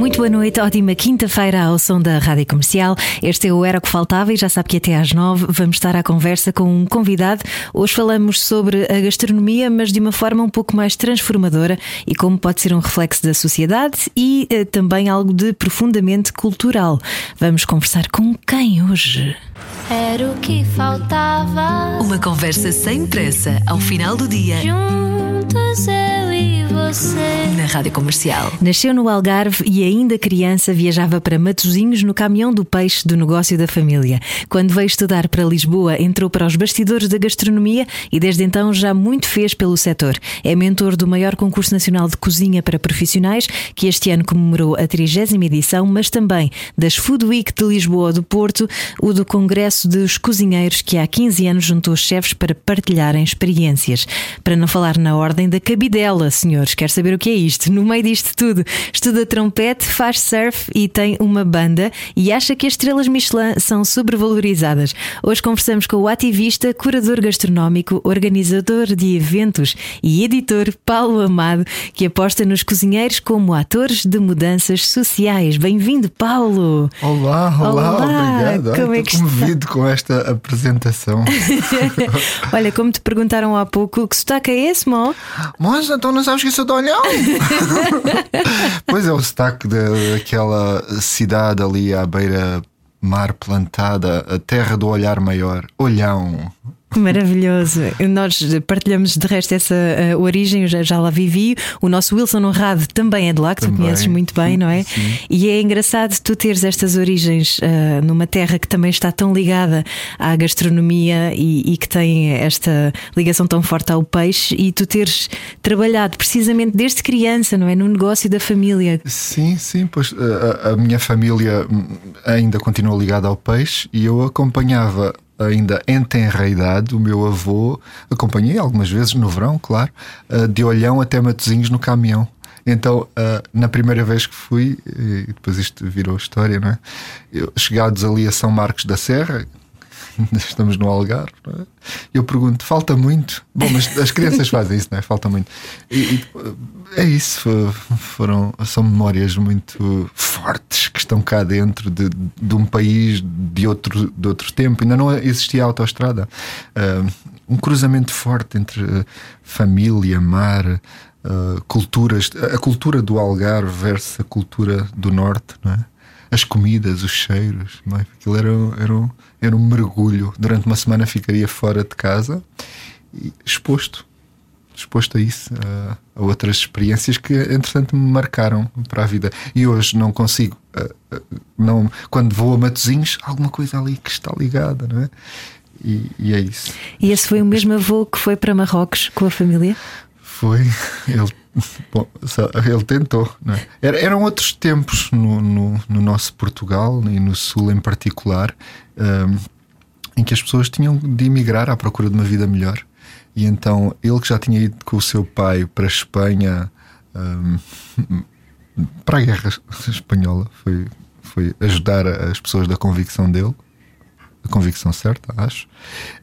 Muito boa noite, ótima quinta-feira ao som da Rádio Comercial. Este é o Era o que Faltava e já sabe que até às nove vamos estar à conversa com um convidado. Hoje falamos sobre a gastronomia, mas de uma forma um pouco mais transformadora e como pode ser um reflexo da sociedade e eh, também algo de profundamente cultural. Vamos conversar com quem hoje? Era o que faltava. Uma conversa sem pressa ao final do dia Juntos eu e você. na Rádio Comercial. Nasceu no Algarve e ainda criança viajava para Matosinhos no caminhão do peixe do negócio da família. Quando veio estudar para Lisboa, entrou para os bastidores da gastronomia e desde então já muito fez pelo setor. É mentor do maior concurso nacional de cozinha para profissionais, que este ano comemorou a 30 edição, mas também das Food Week de Lisboa do Porto, o do Congresso dos Cozinheiros, que há 15 anos juntou chefes para partilharem experiências. Para não falar na ordem da cabidela, senhores, quer saber o que é isto? No meio disto tudo, estuda trompete, faz surf e tem uma banda e acha que as estrelas Michelin são sobrevalorizadas. Hoje conversamos com o ativista, curador gastronómico, organizador de eventos e editor Paulo Amado, que aposta nos cozinheiros como atores de mudanças sociais. Bem-vindo, Paulo! Olá, olá, Olá, obrigado. como Ai, é que está? Comovido com esta apresentação. Olha, como te perguntaram há pouco, que sotaque é esse, Mó? Mas então não sabes que eu sou de Olhão? pois é, o sotaque da- daquela cidade ali à beira mar plantada, a terra do olhar maior. Olhão. Maravilhoso. Nós partilhamos de resto essa eh, origem, eu já, já lá vivi. O nosso Wilson Honrado também é de lá, que tu Também. conheces muito bem, não é? Sim. E é engraçado tu teres estas origens eh, numa terra que também está tão ligada à gastronomia e, e que tem esta ligação tão forte ao peixe e tu teres trabalhado precisamente desde criança, não é? No negócio da família. Sim, sim, pois a, a- a minha família hum, ainda continua ligada ao peixe e eu acompanhava ainda em tenra idade o meu avô, acompanhei algumas vezes no verão, claro, eh, de Olhão até Matosinhos no caminhão. Então, eh, na primeira vez que fui, e depois isto virou história, não é? Eu, chegados ali a São Marcos da Serra, estamos no Algarve, não é? eu pergunto: falta muito? Bom, mas as crianças fazem isso, não é? Falta muito. E, e, é isso, fo- foram, são memórias muito fortes que estão cá dentro de, de um país de outro, de outro tempo. Ainda não existia autoestrada. Ah, um cruzamento forte entre ah, família, mar. ah, culturas, a cultura do Algarve versus a cultura do Norte, não é? As comidas, os cheiros, não é? aquilo era, um- era, um, era um mergulho. Durante uma semana ficaria fora de casa e exposto, exposto a isso, a, a outras experiências que entretanto me marcaram para a vida. E hoje não consigo, não, quando vou a Matozinhos, alguma coisa ali que está ligada, não é? E, e é isso. E esse foi o mesmo avô que foi para Marrocos com a família? Foi, ele, bom, ele tentou. É? Era- eram outros tempos no, no, no nosso Portugal e no Sul em particular, hum, em que as pessoas tinham de emigrar à procura de uma vida melhor. E então ele que já tinha ido com o seu pai para a Espanha, hum, para a Guerra Espanhola, foi, foi ajudar as pessoas da convicção dele a convicção certa, acho.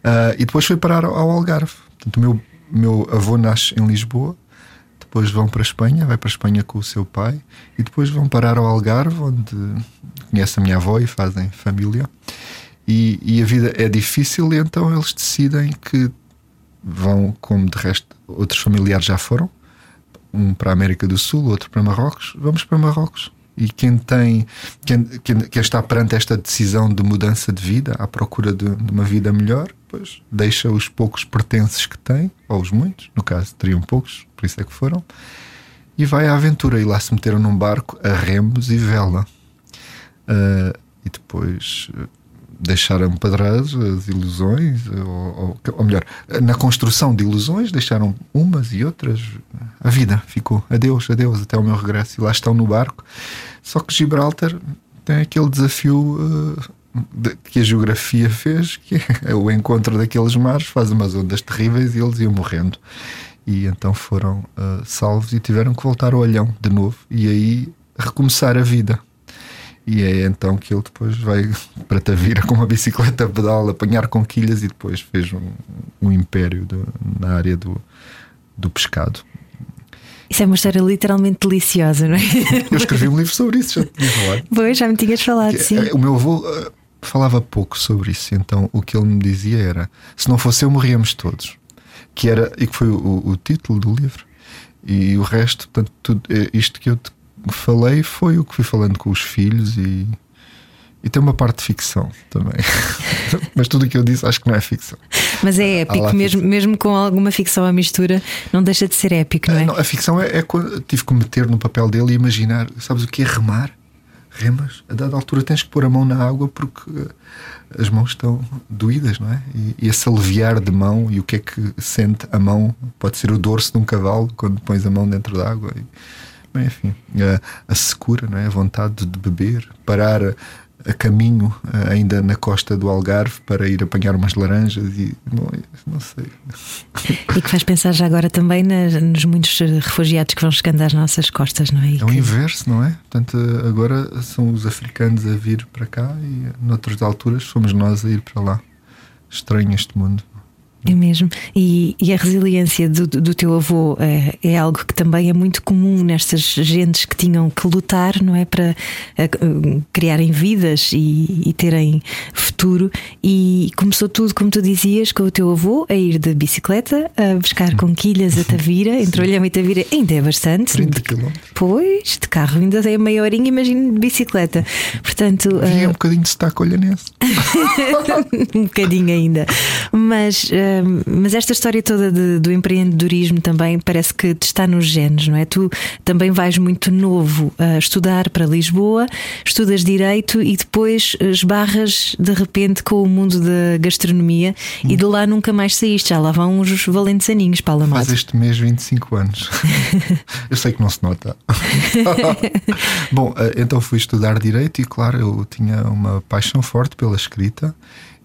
Ah, e depois foi parar ao Algarve. Portanto, o meu, meu avô nasce em Lisboa, depois vão para a Espanha, vai para a Espanha com o seu pai, e depois vão parar ao Algarve, onde conhece a minha avó e fazem família. E, e a vida é difícil, e então eles decidem que vão, como de resto outros familiares já foram, um para a América do Sul, outro para Marrocos, vamos para Marrocos. E quem tem, quem, quem, quem está perante esta decisão de mudança de vida, à procura de, de uma vida melhor, pois deixa os poucos pertences que tem, ou os muitos, no caso teriam poucos, por isso é que foram, e vai à aventura. E lá se meteram num barco a remos e vela. Ah, e depois deixaram para trás as ilusões, ou, ou, ou melhor, na construção de ilusões, deixaram umas e outras. A vida ficou. Adeus, adeus, até o meu regresso. E lá estão no barco. Só que Gibraltar tem aquele desafio uh, que a geografia fez, que é o encontro daqueles mares, faz umas ondas terríveis e eles iam morrendo. E então foram uh, salvos e tiveram que voltar ao olhão de novo e aí recomeçar a vida. E é então que ele depois vai para Tavira com uma bicicleta pedal, apanhar conquilhas e depois fez um, um império do, na área do, do pescado. Isso é uma história literalmente deliciosa, não é? Eu escrevi um livro sobre isso, já te tinha falado. Pois, já me tinhas falado, Que, sim. O meu avô eh, falava pouco sobre isso, então o que ele me dizia era: se não fosse eu, morríamos todos. Que era, e que foi o, o título do livro. E o resto, portanto, tudo, eh, isto que eu te falei foi o que fui falando com os filhos e, e tem uma parte de ficção também. Mas tudo o que eu disse acho que não é ficção. Mas é épico, mesmo, mesmo com alguma ficção à mistura, não deixa de ser épico, não é? Ah, não, a ficção é, é quando tive que me meter no papel dele e imaginar, sabes o que é remar? Remas, a dada altura tens que pôr a mão na água porque eh, as mãos estão doídas, não é? E, e esse aliviar de mão e o que é que sente a mão, pode ser o dorso de um cavalo quando pões a mão dentro da água. E, enfim, a, a secura, não é? A vontade de beber, parar a, a caminho ainda na costa do Algarve para ir apanhar umas laranjas e não, não sei. E que faz pensar já agora também nas- nos muitos refugiados que vão chegando às nossas costas, não é? E É o que- inverso, não é? Portanto, agora são os africanos a vir para cá e noutras alturas fomos nós a ir para lá. Estranho este mundo. É mesmo. E, e a resiliência do, do teu avô é, é algo que também é muito comum nestas gentes que tinham que lutar, não é? Para eh, criarem vidas e, e terem futuro. E começou tudo, como tu dizias, com o teu avô a ir de bicicleta, a buscar conquilhas a Tavira, entre Olhão e Tavira, ainda é bastante. 30 quilómetros. Pois, de carro ainda é meia horinha, imagino de bicicleta. Portanto, eh, um bocadinho de sotaque olhanense. um bocadinho ainda. Mas, hum, mas esta história toda de- do empreendedorismo também parece que te está nos genes, não é? Tu também vais muito novo a estudar para Lisboa, estudas Direito e depois esbarras de repente com o mundo da gastronomia e de lá nunca mais saíste. Já lá vão uns valentes aninhos, Paula Faz Mato. este mês 25 anos. eu sei que não se nota. Bom, eh, então fui estudar Direito e, claro, eu tinha uma paixão forte pela escrita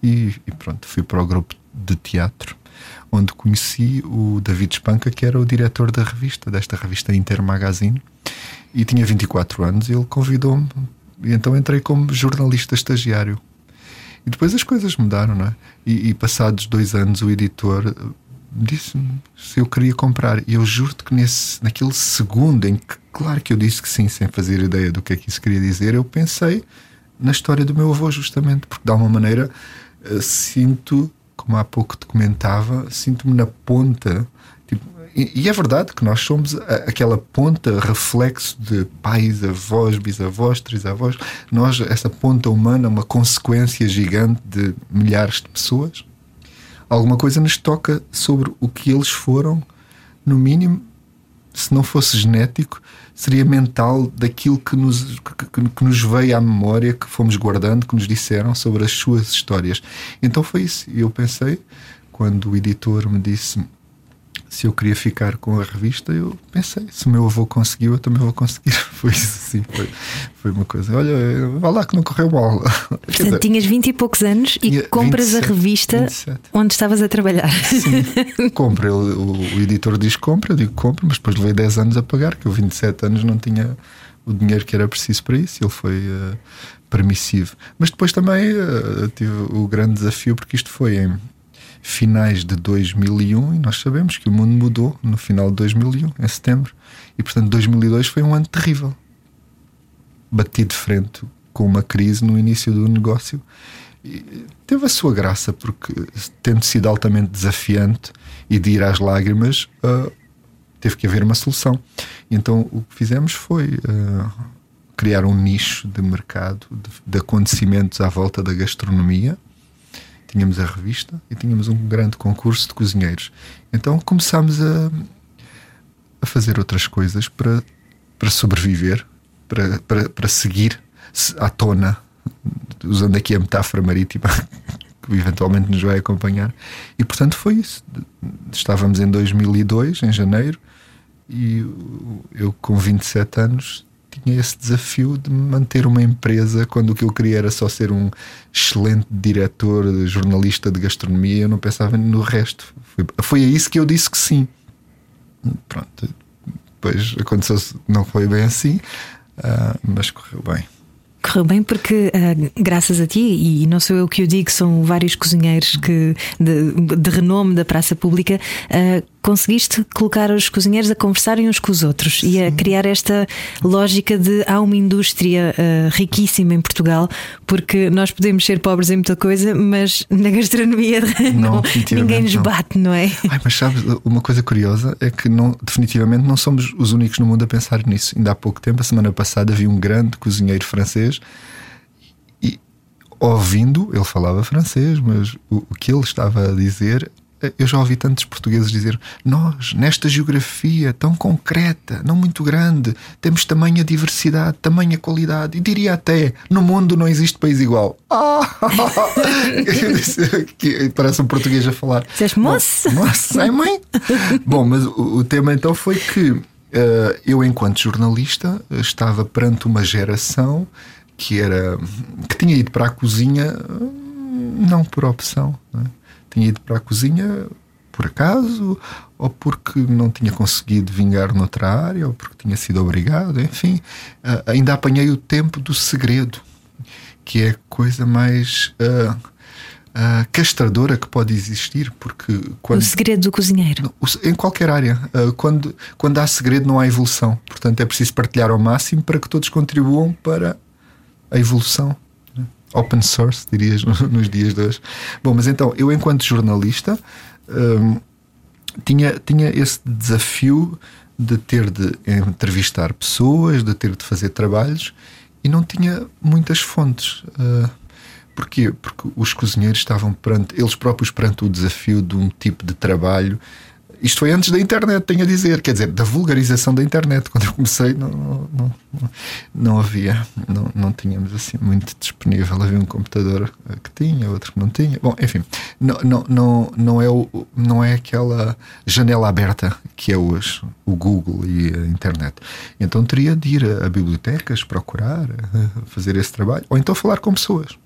e, e pronto, fui para o grupo de teatro, onde conheci o David Espanca, que era o diretor da revista, desta revista Inter Magazine, e tinha 24 anos e ele convidou-me. E então entrei como jornalista estagiário. E depois as coisas mudaram, não é? E, e passados dois anos o editor eh, disse-me se eu queria comprar. E eu juro-te que nesse, naquele segundo em que, claro que eu disse que sim, sem fazer ideia do que é que isso queria dizer, eu pensei na história do meu avô, justamente, porque de alguma maneira eh, sinto, como há pouco te comentava, sinto-me na ponta. Tipo, e, e é verdade que nós somos a- aquela ponta reflexo de pais, avós, bisavós, trisavós. Nós, essa ponta humana, uma consequência gigante de milhares de pessoas alguma coisa nos toca sobre o que eles foram, no mínimo, se não fosse genético, seria mental daquilo que nos, que, que- nos veio à memória, que fomos guardando, que nos disseram sobre as suas histórias. Então foi isso. E eu pensei, quando o editor me disse se eu queria ficar com a revista, eu pensei, se o meu avô conseguiu, eu também vou conseguir. Foi isso assim, foi, foi uma coisa. Olha, vá lá que não correu mal. Portanto, dizer, tinhas 20 e poucos anos e compras 27, a revista 27. onde estavas a trabalhar. Sim, compra. O, o editor diz compra, eu digo compra, mas depois levei 10 anos a pagar, que eu 27 anos não tinha o dinheiro que era preciso para isso, ele foi eh, permissivo. Mas depois também eh, tive o grande desafio, porque isto foi em finais de 2001 e nós sabemos que o mundo mudou no final de 2001, em setembro. E portanto 2002 foi um ano terrível. Bati de frente com uma crise no início do negócio. E teve a sua graça, porque tendo sido altamente desafiante e de ir às lágrimas, ah, teve que haver uma solução. E então o que fizemos foi ah, criar um nicho de mercado de, de acontecimentos à volta da gastronomia. Tínhamos a revista e tínhamos um grande concurso de cozinheiros. Então começámos a, a fazer outras coisas para, para sobreviver, para, para, para seguir se- à tona, usando aqui a metáfora marítima que eventualmente nos vai acompanhar. E portanto foi isso. Estávamos em 2002, em janeiro, e eu com 27 anos tinha esse desafio de manter uma empresa quando o que eu queria era só ser um excelente diretor, jornalista de gastronomia. Eu não pensava no resto. Foi, foi a isso que eu disse que sim. Pronto, depois aconteceu, não foi bem assim, uh, mas correu bem. Correu bem porque, uh, graças a ti, e não sou eu que o digo, são vários cozinheiros que, de, de renome da praça pública, uh, conseguiste colocar os cozinheiros a conversarem uns com os outros Sim. e a criar esta lógica de há uma indústria uh, riquíssima em Portugal, porque nós podemos ser pobres em muita coisa, mas na gastronomia não, não ninguém nos bate, não é? Ai, mas sabes, uma coisa curiosa é que não, definitivamente não somos os únicos no mundo a pensar nisso. Ainda há pouco tempo, a semana passada, vi um grande cozinheiro francês e ouvindo, ele falava francês, mas o, o que ele estava a dizer eu já ouvi tantos portugueses dizer: Nós, nesta geografia tão concreta, não muito grande, temos tamanha diversidade, tamanha qualidade, e diria até: no mundo não existe país igual. Ah! parece um português a falar. Dizes, moço? Moço, é mãe? Bom, mas o, o, tema então foi que uh, eu, enquanto jornalista, estava perante uma geração que era que tinha ido para a cozinha não por opção. Não é? Tinha ido para a cozinha por acaso, ou porque não tinha conseguido vingar noutra área, ou porque tinha sido obrigado, enfim. Uh, ainda apanhei o tempo do segredo, que é a coisa mais. Uh, uh, castradora que pode existir, porque quando, o segredo do cozinheiro em qualquer área, quando, quando há segredo não há evolução, portanto é preciso partilhar ao máximo para que todos contribuam para a evolução open source, dirias, nos dias de hoje. Bom, mas então, eu, enquanto jornalista, hum, tinha, tinha esse desafio de ter de entrevistar pessoas, de ter de fazer trabalhos e não tinha muitas fontes. Uh, porquê? Porque os cozinheiros estavam perante, eles próprios perante o desafio de um tipo de trabalho isto foi antes da internet, tenho a dizer, quer dizer, da vulgarização da internet. Quando eu comecei, não, não, não, havia, não, não tínhamos assim muito disponível. Havia um computador que tinha, outro que não tinha. Bom, enfim, não, não, não, não, é, o, não é aquela janela aberta que é hoje o Google e a internet. Então teria de ir a, a bibliotecas, procurar, fazer esse trabalho, ou então falar com pessoas.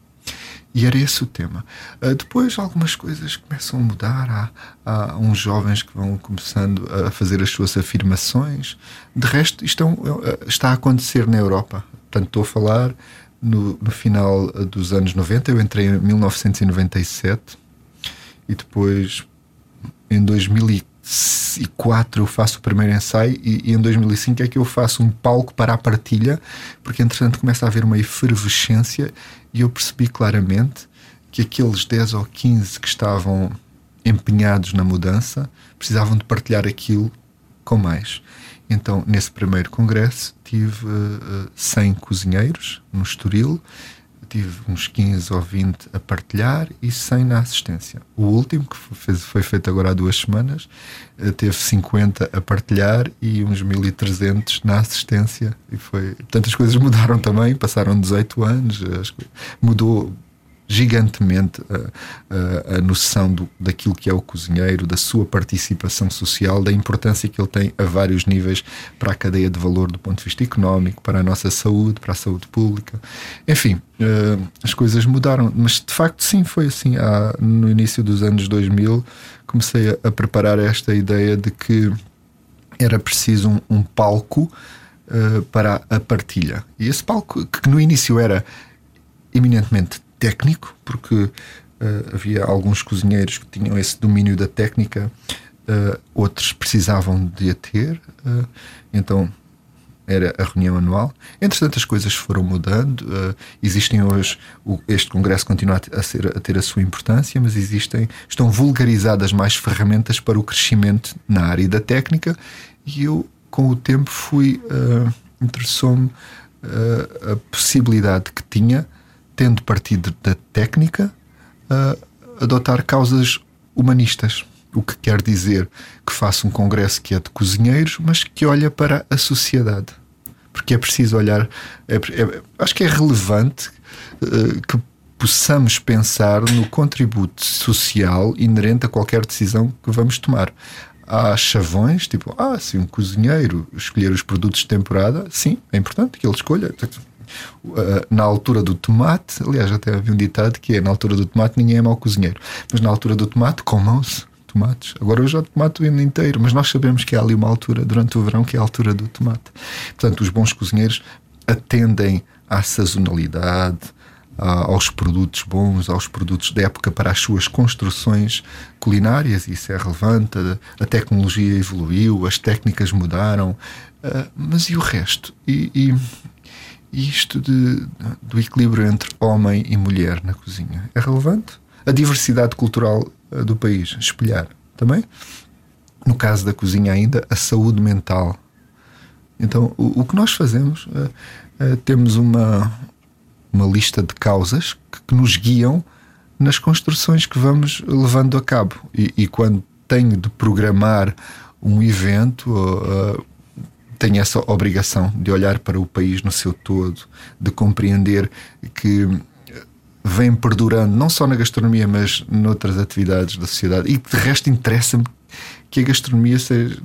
E era esse o tema. Uh, depois algumas coisas começam a mudar. Há, há, uns jovens que vão começando a fazer as suas afirmações. De resto, isto é um, uh, está a acontecer na Europa. Portanto, estou a falar no, no, final dos anos 90. Eu entrei em 1997 e depois em 2004 eu faço o primeiro ensaio e, e, em 2005 é que eu faço um palco para a partilha, porque entretanto começa a haver uma efervescência e eu percebi claramente que aqueles 10 ou 15 que estavam empenhados na mudança precisavam de partilhar aquilo com mais. Então, nesse primeiro congresso, tive uh, 100 cozinheiros no Estoril, tive uns 15 ou 20 a partilhar e 100 na assistência. O último, que foi, foi feito agora há duas semanas, uh, teve 50 a partilhar e uns 1300 na assistência. E foi, portanto, as coisas mudaram também, passaram 18 anos, mudou gigantemente a, a, a noção do, daquilo que é o cozinheiro, da sua participação social, da importância que ele tem a vários níveis para a cadeia de valor do ponto de vista económico, para a nossa saúde, para a saúde pública. Enfim, uh, as coisas mudaram, mas de facto, sim, foi assim. Há, no início dos anos 2000, comecei a, a preparar esta ideia de que era preciso um, um palco. Uh, para a partilha. E esse palco, que no início era eminentemente técnico, porque uh, havia alguns cozinheiros que tinham esse domínio da técnica, uh, outros precisavam de a ter, uh, então era a reunião anual. Entretanto, as coisas foram mudando. Uh, existem hoje, o, este congresso continua a, ser, a ter a sua importância, mas existem, estão vulgarizadas mais ferramentas para o crescimento na área da técnica. E eu, com o tempo, fui uh, interessou-me uh, a possibilidade que tinha tendo partido da técnica, uh, adotar causas humanistas. O que quer dizer que faça um congresso que é de cozinheiros, mas que olha para a sociedade. Porque é preciso olhar. É, é, acho que é relevante uh, que possamos pensar no contributo social inerente a qualquer decisão que vamos tomar. há chavões, tipo, ah, se um cozinheiro escolher os produtos de temporada, sim, é importante que ele escolha. Uh, na altura do tomate, aliás, até havia um ditado que é na altura do tomate ninguém é mau cozinheiro, mas na altura do tomate comam-se tomates. Agora eu já tomate o ano inteiro, mas nós sabemos que há ali uma altura durante o verão que é a altura do tomate. Portanto, os bons cozinheiros atendem à sazonalidade, aos produtos bons, aos produtos da época para as suas construções culinárias, isso é relevante. A, tecnologia evoluiu, as técnicas mudaram, uh, mas e o resto? E, e isto de, do equilíbrio entre homem e mulher na cozinha é relevante? A diversidade cultural uh, do país, espelhar também? No caso da cozinha, ainda a saúde mental. Então, o, o que nós fazemos, uh, temos uma, uma lista de causas que, que nos guiam nas construções que vamos levando a cabo. E, e quando tenho de programar um evento, uh, tenho essa obrigação de olhar para o país no seu todo, de compreender que vem perdurando não só na gastronomia, mas noutras atividades da sociedade. E de resto interessa-me que a gastronomia seja,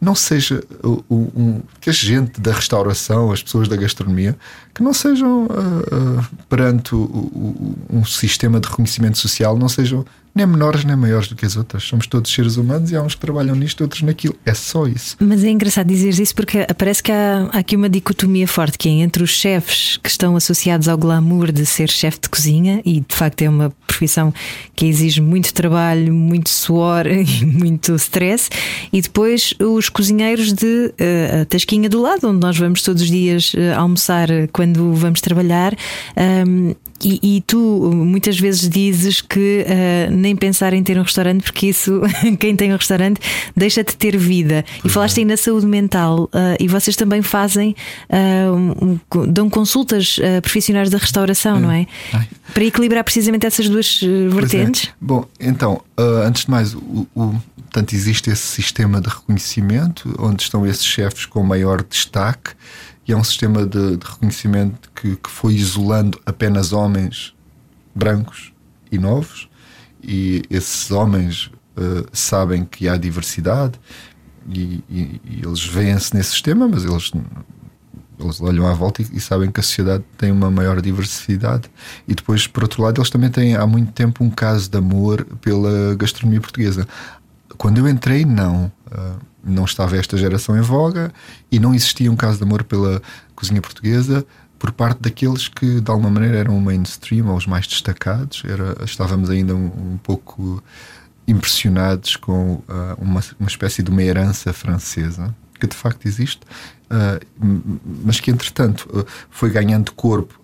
não seja um, que a gente da restauração, as pessoas da gastronomia, que não sejam uh, uh, perante o, o, um sistema de reconhecimento social, não sejam nem menores nem maiores do que as outras. Somos todos seres humanos e há uns que trabalham nisto, outros naquilo. É só isso. Mas é engraçado dizer isso porque parece que há, há aqui uma dicotomia forte que é entre os chefes que estão associados ao glamour de ser chefe de cozinha e de facto é uma profissão que exige muito trabalho, muito suor e muito stress, e depois os cozinheiros de uh, a Tasquinha do lado, onde nós vamos todos os dias uh, almoçar quando vamos trabalhar. Um, e, e, tu muitas vezes dizes que uh, nem pensar em ter um restaurante, porque isso, quem tem um restaurante, deixa de ter vida. E falaste é. aí na saúde mental, uh, e vocês também fazem, uh, um, dão consultas profissionais da restauração, é. não é? Ai. Para equilibrar precisamente essas duas vertentes. É. Bom, então, antes de mais, o, o, portanto, existe esse sistema de reconhecimento onde estão esses chefes com maior destaque é um sistema de, de reconhecimento que, que, foi isolando apenas homens brancos e novos, e esses homens uh, sabem que há diversidade e, e, e eles veem-se nesse sistema, mas eles eles olham à volta e, e, sabem que a sociedade tem uma maior diversidade. E depois, por outro lado, eles também têm há muito tempo um caso de amor pela gastronomia portuguesa. Quando eu entrei, não. Uh, não estava esta geração em voga e não existia um caso de amor pela cozinha portuguesa por parte daqueles que de alguma maneira eram mainstream ou os mais destacados. Era, estávamos ainda um, um pouco impressionados com uh, uma, uma espécie de uma herança francesa que de facto existe, uh, mas que entretanto uh, foi ganhando corpo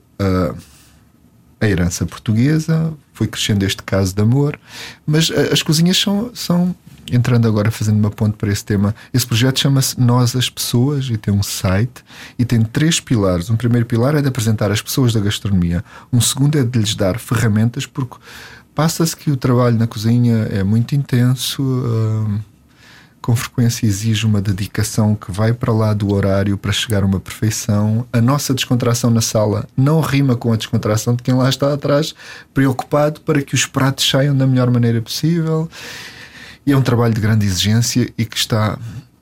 a herança portuguesa, foi crescendo este caso de amor, mas as cozinhas são, são entrando agora, fazendo uma ponte para esse tema, esse projeto chama-se Nós as Pessoas e tem um site e tem três pilares. Um primeiro pilar é de apresentar as pessoas da gastronomia, um segundo é de lhes dar ferramentas, porque passa-se que o trabalho na cozinha é muito intenso. Uh, com frequência exige uma dedicação que vai para lá do horário para chegar a uma perfeição. A nossa descontração na sala não rima com a descontração de quem lá está atrás, preocupado para que os pratos saiam da melhor maneira possível. E é um trabalho de grande exigência e que está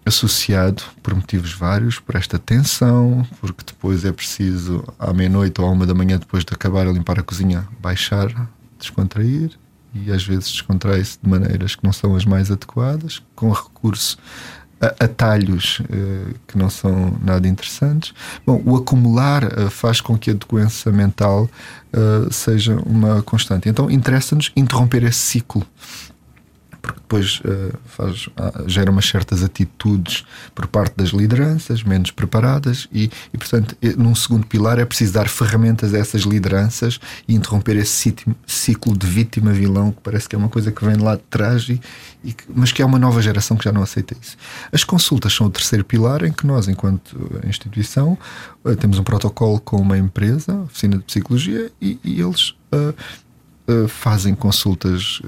associado, por motivos vários, por esta tensão, porque depois é preciso, à meia-noite ou à uma da manhã, depois de acabar a limpar a cozinha, baixar, descontrair e às vezes descontrai-se de maneiras que não são as mais adequadas, com recurso a atalhos uh, que não são nada interessantes. Bom, o acumular uh, faz com que a doença mental uh, seja uma constante. Então interessa-nos interromper esse ciclo porque depois uh, faz, uh, gera umas certas atitudes por parte das lideranças menos preparadas e, e, portanto, num segundo pilar é preciso dar ferramentas a essas lideranças e interromper esse ciclo de vítima-vilão que parece que é uma coisa que vem lá de trás, e, e, mas que é uma nova geração que já não aceita isso. As consultas são o terceiro pilar em que nós, enquanto instituição, uh, temos um protocolo com uma empresa, oficina de psicologia, e, e eles fazem consultas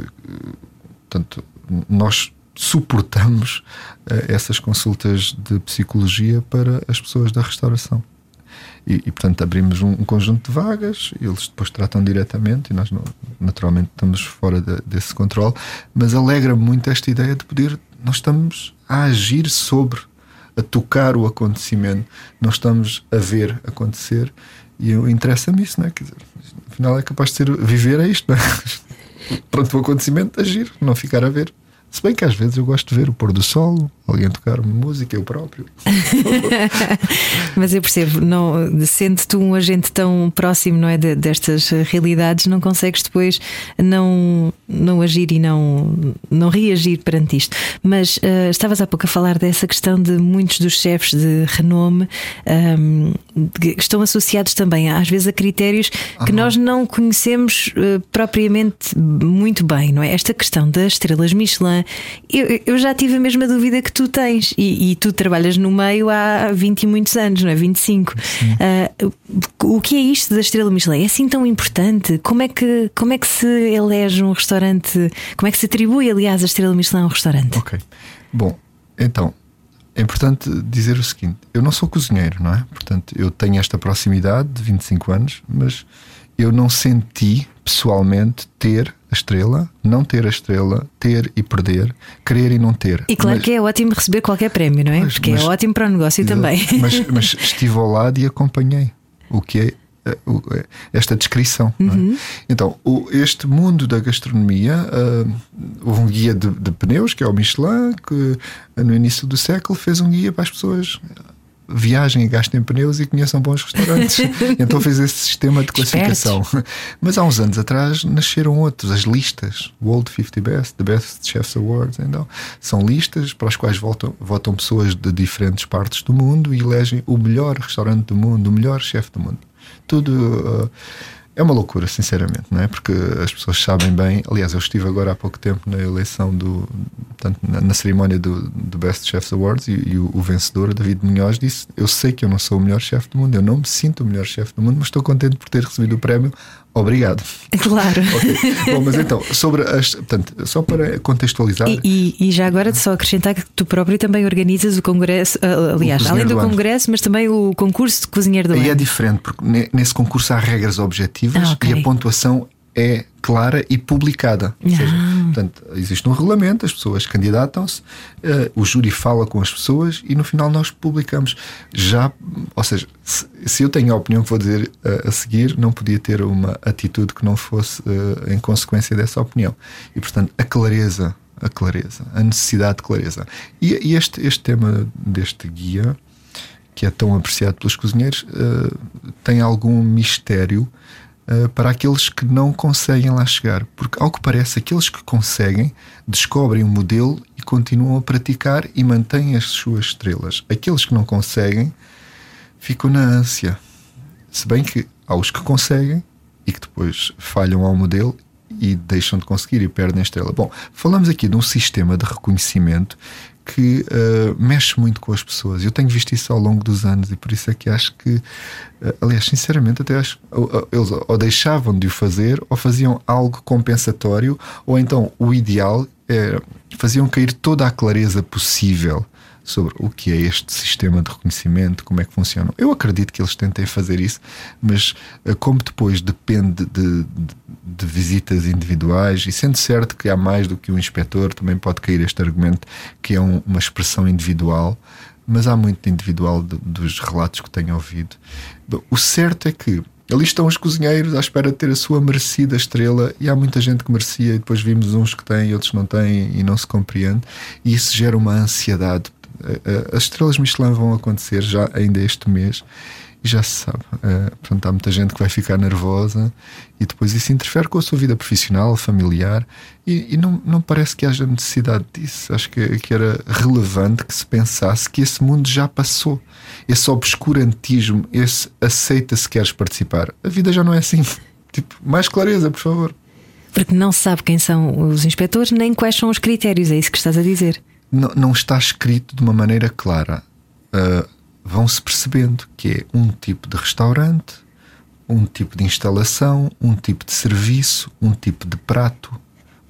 Portanto, nós suportamos uh, essas consultas de psicologia para as pessoas da restauração. E, e portanto, abrimos um, um, conjunto de vagas, eles depois tratam diretamente e nós, não, naturalmente, estamos fora de, desse controle. Mas alegra muito esta ideia de poder nós estamos a agir sobre, a tocar o acontecimento, não estamos a ver acontecer. E interessa-me isso, não é? Quer dizer, afinal é capaz de ser viver é isto, não é? Pronto, o acontecimento, agir, não ficar a ver. Se bem que às vezes eu gosto de ver o pôr do sol, alguém tocar música, eu próprio. Mas eu percebo, não, sendo tu um agente tão próximo não é, de, destas realidades, não consegues depois não, não agir e não, não reagir perante isto. Mas uh, estavas há pouco a falar dessa questão de muitos dos chefes de renome um, que estão associados também, às vezes, a critérios que nós não conhecemos uh, propriamente muito bem, não é? Esta questão das estrelas Michelin, eu, eu já tive a mesma dúvida que tu tens e, e, tu trabalhas no meio há 20 e muitos anos, não é? 25. Uh, o que é isto da estrela Michelin? É assim tão importante? Como é que, como é que se elege um restaurante? Como é que se atribui, aliás, a estrela Michelin a um restaurante? Ok. Bom, então. É importante dizer o seguinte: eu não sou cozinheiro, não é? Portanto, eu tenho esta proximidade de 25 anos, mas eu não senti pessoalmente ter a estrela, não ter a estrela, ter e perder, querer e não ter. E claro mas, que é ótimo receber qualquer prémio, não é? Mas, Porque é mas, é ótimo para o negócio exato, também. Mas, estive ao lado e acompanhei o que é eh, eh, esta descrição. É? Uhum. É? Então, o, este mundo da gastronomia, uh, houve um guia de, de, pneus, que é o Michelin, que no início do século fez um guia para as pessoas viajem e gastem pneus e conheçam bons restaurantes. então fez esse sistema de classificação. Mas há uns anos atrás nasceram outros, as listas, World 50 Best, The Best Chefs Awards. Então, são listas para as quais votam, votam pessoas de diferentes partes do mundo e elegem o melhor restaurante do mundo, o melhor chefe do mundo. Tudo. Uh, é uma loucura, sinceramente, não é? Porque as pessoas sabem bem. Aliás, eu estive agora há pouco tempo na eleição do. Portanto, na, na cerimónia do, do, Best Chefs Awards e, e o, o, vencedor, David Munhoz, disse: Eu sei que eu não sou o melhor chefe do mundo, eu não me sinto o melhor chefe do mundo, mas estou contente por ter recebido o prémio Obrigado. Claro. Okay. Bom, mas então, sobre as. Portanto, só para contextualizar. E, e, e, já agora, só acrescentar que tu próprio também organizas o congresso, ah, aliás, além do, do congresso, mas também o concurso de cozinheiro do Aí ano. é diferente, porque nesse concurso há regras objetivas ah, okay. e a pontuação é clara e publicada. Ou seja, ah. portanto, existe um regulamento, as pessoas candidatam-se, uh, o júri fala com as pessoas e no final nós publicamos. Já, ou seja, se, se eu tenho a opinião que vou dizer uh, a seguir, não podia ter uma atitude que não fosse uh, em consequência dessa opinião. E portanto, a clareza, a clareza, a necessidade de clareza. E, e este, este tema deste guia, que é tão apreciado pelos cozinheiros, tem algum mistério uh, para aqueles que não conseguem lá chegar. Porque, ao que parece, aqueles que conseguem descobrem o um modelo e continuam a praticar e mantêm as suas estrelas. Aqueles que não conseguem ficam na ânsia. Se bem que há os que conseguem e que depois falham ao modelo e deixam de conseguir e perdem a estrela. Bom, falamos aqui de um sistema de reconhecimento que uh, mexe muito com as pessoas. Eu tenho visto isso ao longo dos anos e por isso é que acho que, uh, aliás, sinceramente, até acho uh, eles ou deixavam de o fazer ou faziam algo compensatório ou então o ideal é faziam cair toda a clareza possível sobre o que é este sistema de reconhecimento, como é que funciona. Eu acredito que eles tentem fazer isso, mas como depois depende de, de, de, visitas individuais, e sendo certo que há mais do que um inspetor, também pode cair este argumento que é um, uma expressão individual, mas há muito individual de, dos relatos que tenho ouvido. O certo é que Ali estão os cozinheiros à espera de ter a sua merecida estrela e há muita gente que merecia e depois vimos uns que têm e outros não têm e não se compreende e isso gera uma ansiedade eh, eh, as estrelas Michelin vão acontecer já ainda este mês e já se sabe. Uh, portanto, há muita gente que vai ficar nervosa e depois isso interfere com a sua vida profissional, familiar e, e não, não parece que haja necessidade disso. Acho que, que era relevante que se pensasse que esse mundo já passou. Esse obscurantismo, esse aceita se queres participar. A vida já não é assim. Tipo, mais clareza, por favor. Porque não se sabe quem são os inspectores nem quais são os critérios, é isso que estás a dizer não, está escrito de uma maneira clara. Uh, Vão-se percebendo que é um tipo de restaurante, um tipo de instalação, um tipo de serviço, um tipo de prato.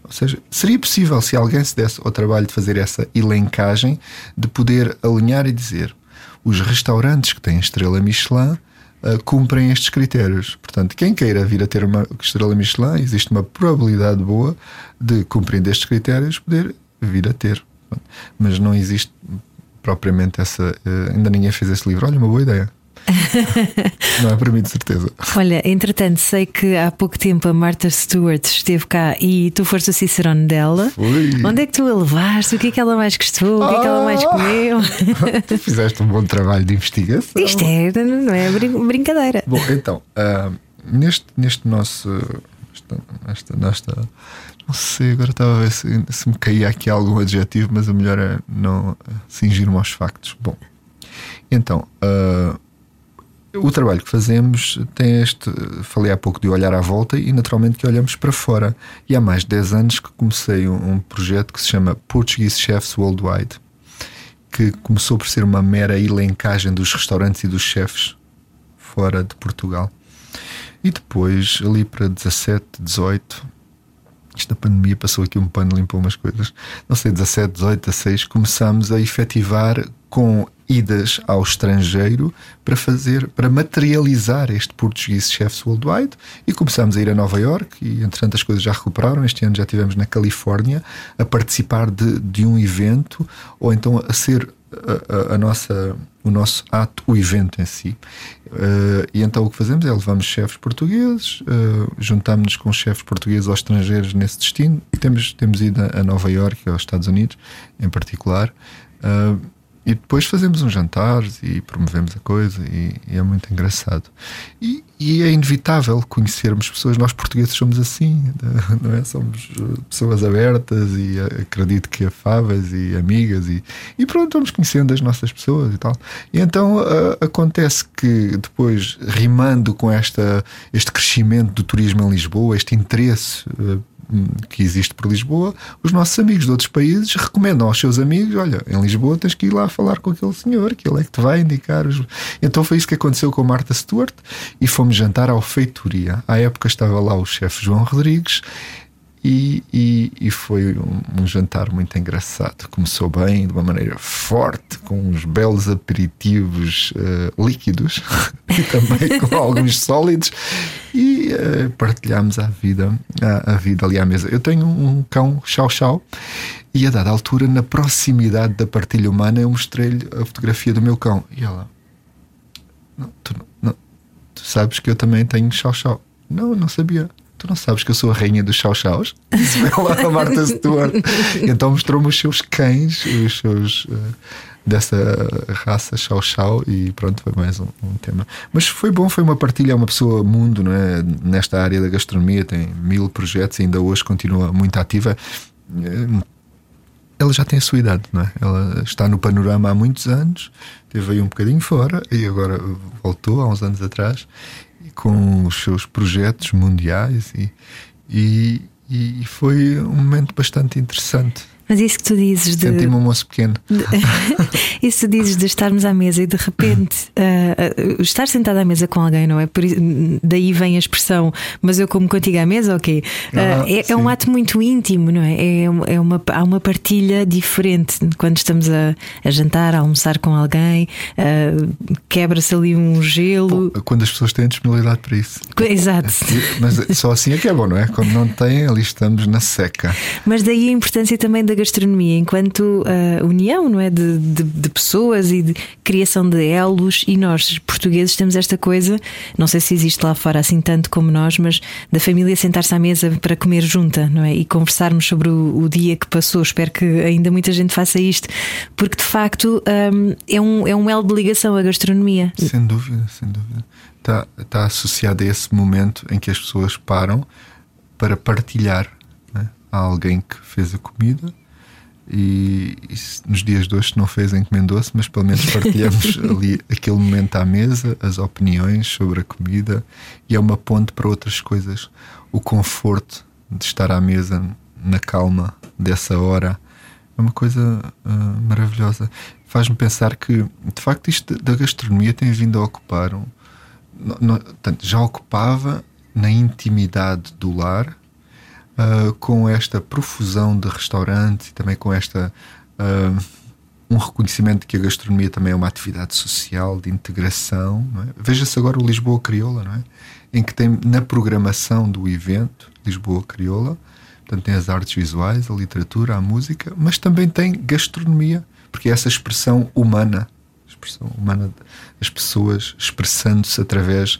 Ou seja, seria possível se alguém se desse ao trabalho de fazer essa elencagem, de poder alinhar e dizer os restaurantes que têm estrela Michelin uh, cumprem estes critérios. Portanto, quem queira vir a ter uma estrela Michelin, existe uma probabilidade boa de, cumprindo estes critérios, poder vir a ter Mas não existe propriamente essa. Uh, ainda ninguém fez esse livro. Olha, uma boa ideia. não é para mim, de certeza. Olha, entretanto, sei que há pouco tempo a Martha Stewart esteve cá e tu foste o Cicerone dela. Fui. Onde é que tu a levaste? O que é que ela mais gostou? O que é que ela mais Ah! comeu? tu fizeste um bom trabalho de investigação. Isto é, não é brin- brincadeira. Bom, então, ah, neste, neste nosso. Esta, esta, nesta. Não sei, agora estava a ver se, se me caía aqui algum adjetivo, mas o melhor é não cingir-me aos factos. Bom, então, ah, o trabalho que fazemos tem este. Falei há pouco de olhar à volta e naturalmente que olhamos para fora. E há mais de 10 anos que comecei um, um projeto que se chama Portuguese Chefs Worldwide, que começou por ser uma mera elencagem dos restaurantes e dos chefes fora de Portugal. E depois, ali para 17, 18, isto da pandemia passou aqui um pano, limpou umas coisas. Não sei, 17, 18, 16, começamos a efetivar com idas ao estrangeiro para fazer, para materializar este Portuguese Chefs Worldwide e começamos a ir a Nova York e entretanto as coisas já recuperaram. Este ano já estivemos na Califórnia a participar de, de um evento ou então a ser a, a- nossa, o nosso ato, o evento em si. Eh, e então o que fazemos é levamos chefes portugueses, uh, juntamos-nos com chefes portugueses ou estrangeiros nesse destino. Temos, temos ido a, Nova Iorque aos Estados Unidos, em particular. Uh, e depois fazemos um jantar e promovemos a coisa e, e é muito engraçado. E, e é inevitável conhecermos pessoas. Nós portugueses somos assim, não é? Somos uh, pessoas abertas e uh, acredito que afáveis e amigas e, e pronto, vamos conhecendo as nossas pessoas e tal. E então uh, acontece que depois, rimando com esta, este crescimento do turismo em Lisboa, este interesse que existe por Lisboa, os nossos amigos de outros países recomendam aos seus amigos: olha, em Lisboa tens que ir lá falar com aquele senhor, que ele é que te vai indicar. Os... Então foi isso que aconteceu com Marta Stewart e fomos jantar ao Feitoria. À época estava lá o chefe João Rodrigues. E, e, e foi um, um jantar muito engraçado. Começou bem, de uma maneira forte, com uns belos aperitivos uh, líquidos e também com alguns sólidos. E uh, partilhámos a vida, a, a, vida ali à mesa. Eu tenho um cão chau-chau e a dada altura, na proximidade da partilha humana, eu mostrei-lhe a fotografia do meu cão. E ela, não, tu, não, tu sabes que eu também tenho chau-chau. Não, não sabia tu não sabes que eu sou a rainha dos chau-chaus? Disse-me lá a Marta Stewart. então mostrou-me os seus cães, os seus uh, dessa raça chau-chau e pronto, foi mais um, um, tema. Mas foi bom, foi uma partilha, é uma pessoa mundo, não é? Nesta área da gastronomia, tem mil projetos e ainda hoje continua muito ativa. Ela já tem a sua idade, não é? Ela está no panorama há muitos anos, teve aí um bocadinho fora e agora voltou há uns anos atrás com os seus projetos mundiais e, e, e, foi um momento bastante interessante. Mas isso que tu dizes de. Senti-me um moço pequeno. isso que tu dizes de estarmos à mesa e de repente uh, uh, estar sentado à mesa com alguém, não é? Por, daí vem a expressão, mas eu como contigo à mesa, ok. Uh, ah, é, é, um ato muito íntimo, não é? É, é uma, há uma partilha diferente quando estamos a, a jantar, a almoçar com alguém, quebra-se ali um gelo. Bom, quando as pessoas têm disponibilidade para isso. Exato. Mas só assim é que é bom, não é? Quando não têm, ali estamos na seca. Mas daí a importância também da gastronomia enquanto uh, união não é? De, de, de, pessoas e de criação de elos. E nós portugueses temos esta coisa não sei se existe lá fora assim tanto como nós mas da família sentar-se à mesa para comer junta não é? E conversarmos sobre o, o, dia que passou. Espero que ainda muita gente faça isto porque de facto um, é um é um elo de ligação a gastronomia. Sem dúvida sem dúvida. Está está associado a esse momento em que as pessoas param para partilhar né? há alguém que fez a comida e, e nos dias de hoje não fez encomendou-se, mas pelo menos partilhamos ali aquele momento à mesa, as opiniões sobre a comida e é uma ponte para outras coisas. O conforto de estar à mesa na calma dessa hora é uma coisa uh, maravilhosa. Faz-me pensar que, de facto, isto da gastronomia tem vindo a ocupar um, no, no, tanto, já ocupava na intimidade do lar Uh, com esta profusão de restaurantes e também com esta uh, um reconhecimento de que a gastronomia também é uma atividade social de integração. É? Veja-se agora o Lisboa Crioula, não é? em que tem na programação do evento Lisboa Crioula Portanto, tem as artes visuais, a literatura, a música, mas também tem gastronomia, porque é essa expressão humana, expressão humana, as pessoas expressando-se através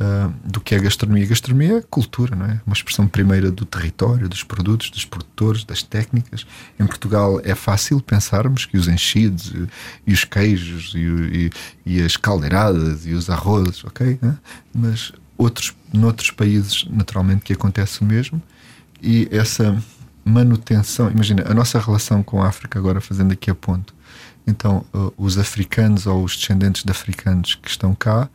uh, do que é gastronomia. Gastronomia é cultura, não é? Uma expressão primeira do território, dos produtos, dos produtores, das técnicas. Em Portugal é fácil pensarmos que os enchidos e, e os queijos e, e, e, as caldeiradas e os arrozes, ok? Mas outros, noutros países, naturalmente, que acontece o mesmo e essa manutenção. Imagina, a nossa relação com a África, agora fazendo aqui a ponto. Então, uh, os africanos ou os descendentes de africanos que estão cá,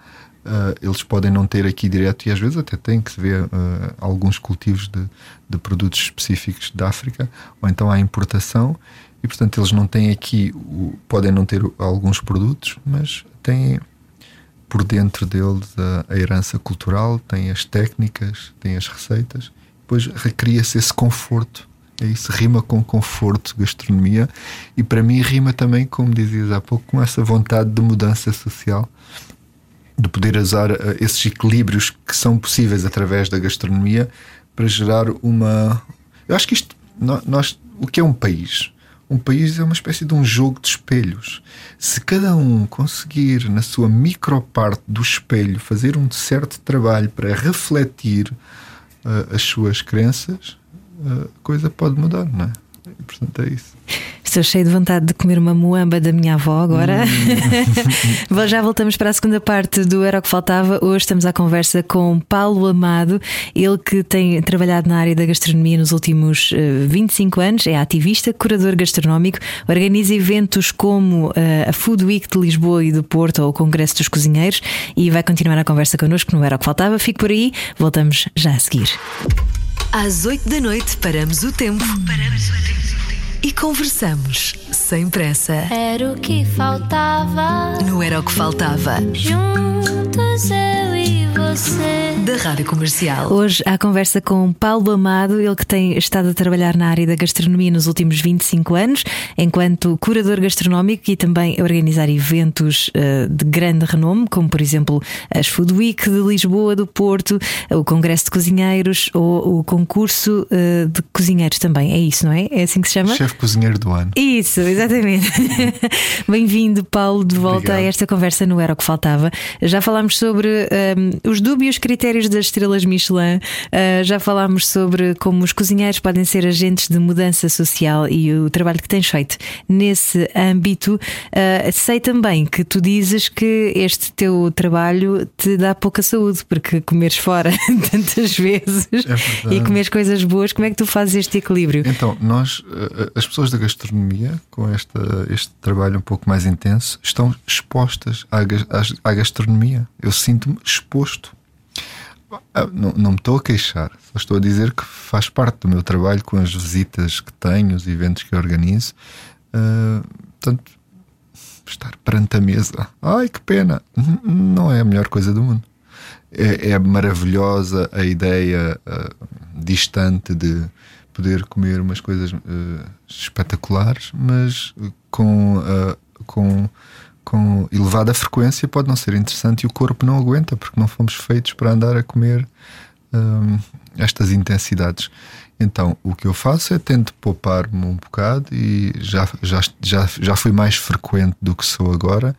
uh, eles podem não ter aqui direto, e às vezes até tem que se ver uh, alguns cultivos de, de, produtos específicos da África, ou então há importação, e portanto eles não têm aqui, o, podem não ter alguns produtos, mas têm por dentro deles a, a herança cultural, têm as técnicas, têm as receitas depois recria-se esse conforto. É isso, rima com conforto, gastronomia, e para mim rima também, como dizias há pouco, com essa vontade de mudança social, de poder usar uh, esses equilíbrios que são possíveis através da gastronomia para gerar uma. Eu acho que isto, nós, o que é um país? Um país é uma espécie de um jogo de espelhos. Se cada um conseguir, na sua microparte do espelho, fazer um certo trabalho para refletir uh, as suas crenças, a coisa pode mudar, não é? E, portanto, é isso. Estou cheio de vontade de comer uma moamba da minha avó agora. Hum. Já voltamos para a segunda parte do Era o que Faltava. Hoje estamos à conversa com Paulo Amado, ele que tem trabalhado na área da gastronomia nos últimos uh, eh, 25 anos, é ativista, curador gastronómico, organiza eventos como uh, a Food Week de Lisboa e do Porto ou o Congresso dos Cozinheiros e vai continuar a conversa connosco no Era o que Faltava. Fique por aí, voltamos já a seguir. Às 8 da noite paramos o tempo. Paramos o tempo e conversamos sem pressa. Era o que faltava. Não era o que faltava. Juntos eu e você. Da Rádio Comercial. Hoje há conversa com Paulo Amado, ele que tem estado a trabalhar na área da gastronomia nos últimos 25 anos, enquanto curador gastronómico e também a organizar eventos uh, de grande renome, como por exemplo as Food Week de Lisboa, do Porto, o Congresso de Cozinheiros ou o concurso uh, de cozinheiros também. É isso, não é? É assim que se chama? Chefe cozinheiro do ano. Isso, exatamente. Bem-vindo, Paulo, de volta Obrigado. a esta conversa no Era o que Faltava. Já falámos sobre um, os dúbios critérios das estrelas Michelin, uh, já falámos sobre como os cozinheiros podem ser agentes de mudança social e o trabalho que tens feito nesse âmbito. Uh, sei também que tu dizes que este teu trabalho te dá pouca saúde, porque comeres fora tantas vezes é e comeres coisas boas, como é que tu fazes este equilíbrio? Então, nós, eh, as pessoas da gastronomia, com esta, este trabalho um pouco mais intenso, estão expostas à, à, à gastronomia. Eu sinto-me exposto. Ah, não, não me estou a queixar, só estou a dizer que faz parte do meu trabalho com as visitas que tenho, os eventos que organizo. Uh, portanto, estar perante a mesa, ai que pena, não é a melhor coisa do mundo. É, é maravilhosa a ideia uh, distante de poder comer umas coisas uh, espetaculares, mas com, com, com elevada frequência pode não ser interessante e o corpo não aguenta, porque não fomos feitos para andar a comer uh, estas intensidades. Então, o que eu faço é tento poupar-me um bocado e já, já, já, já fui mais frequente do que sou agora.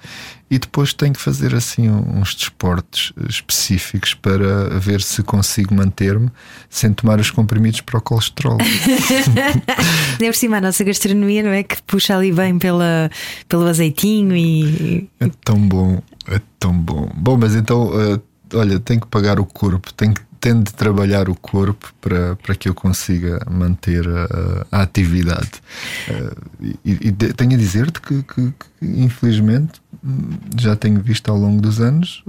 E depois tenho que fazer assim uns desportos específicos para ver se consigo manter-me sem tomar os comprimidos para o colesterol. Deve por cima a nossa gastronomia, não é? Que puxa ali bem pela, pelo azeitinho e. É tão bom, é tão bom. Bom, mas então. Uh, olha, tenho que pagar o corpo, tenho que tendo de trabalhar o corpo para, para que eu consiga manter a, a atividade. Uh, e, e tenho a dizer-te que, que, que, infelizmente, já tenho visto ao longo dos anos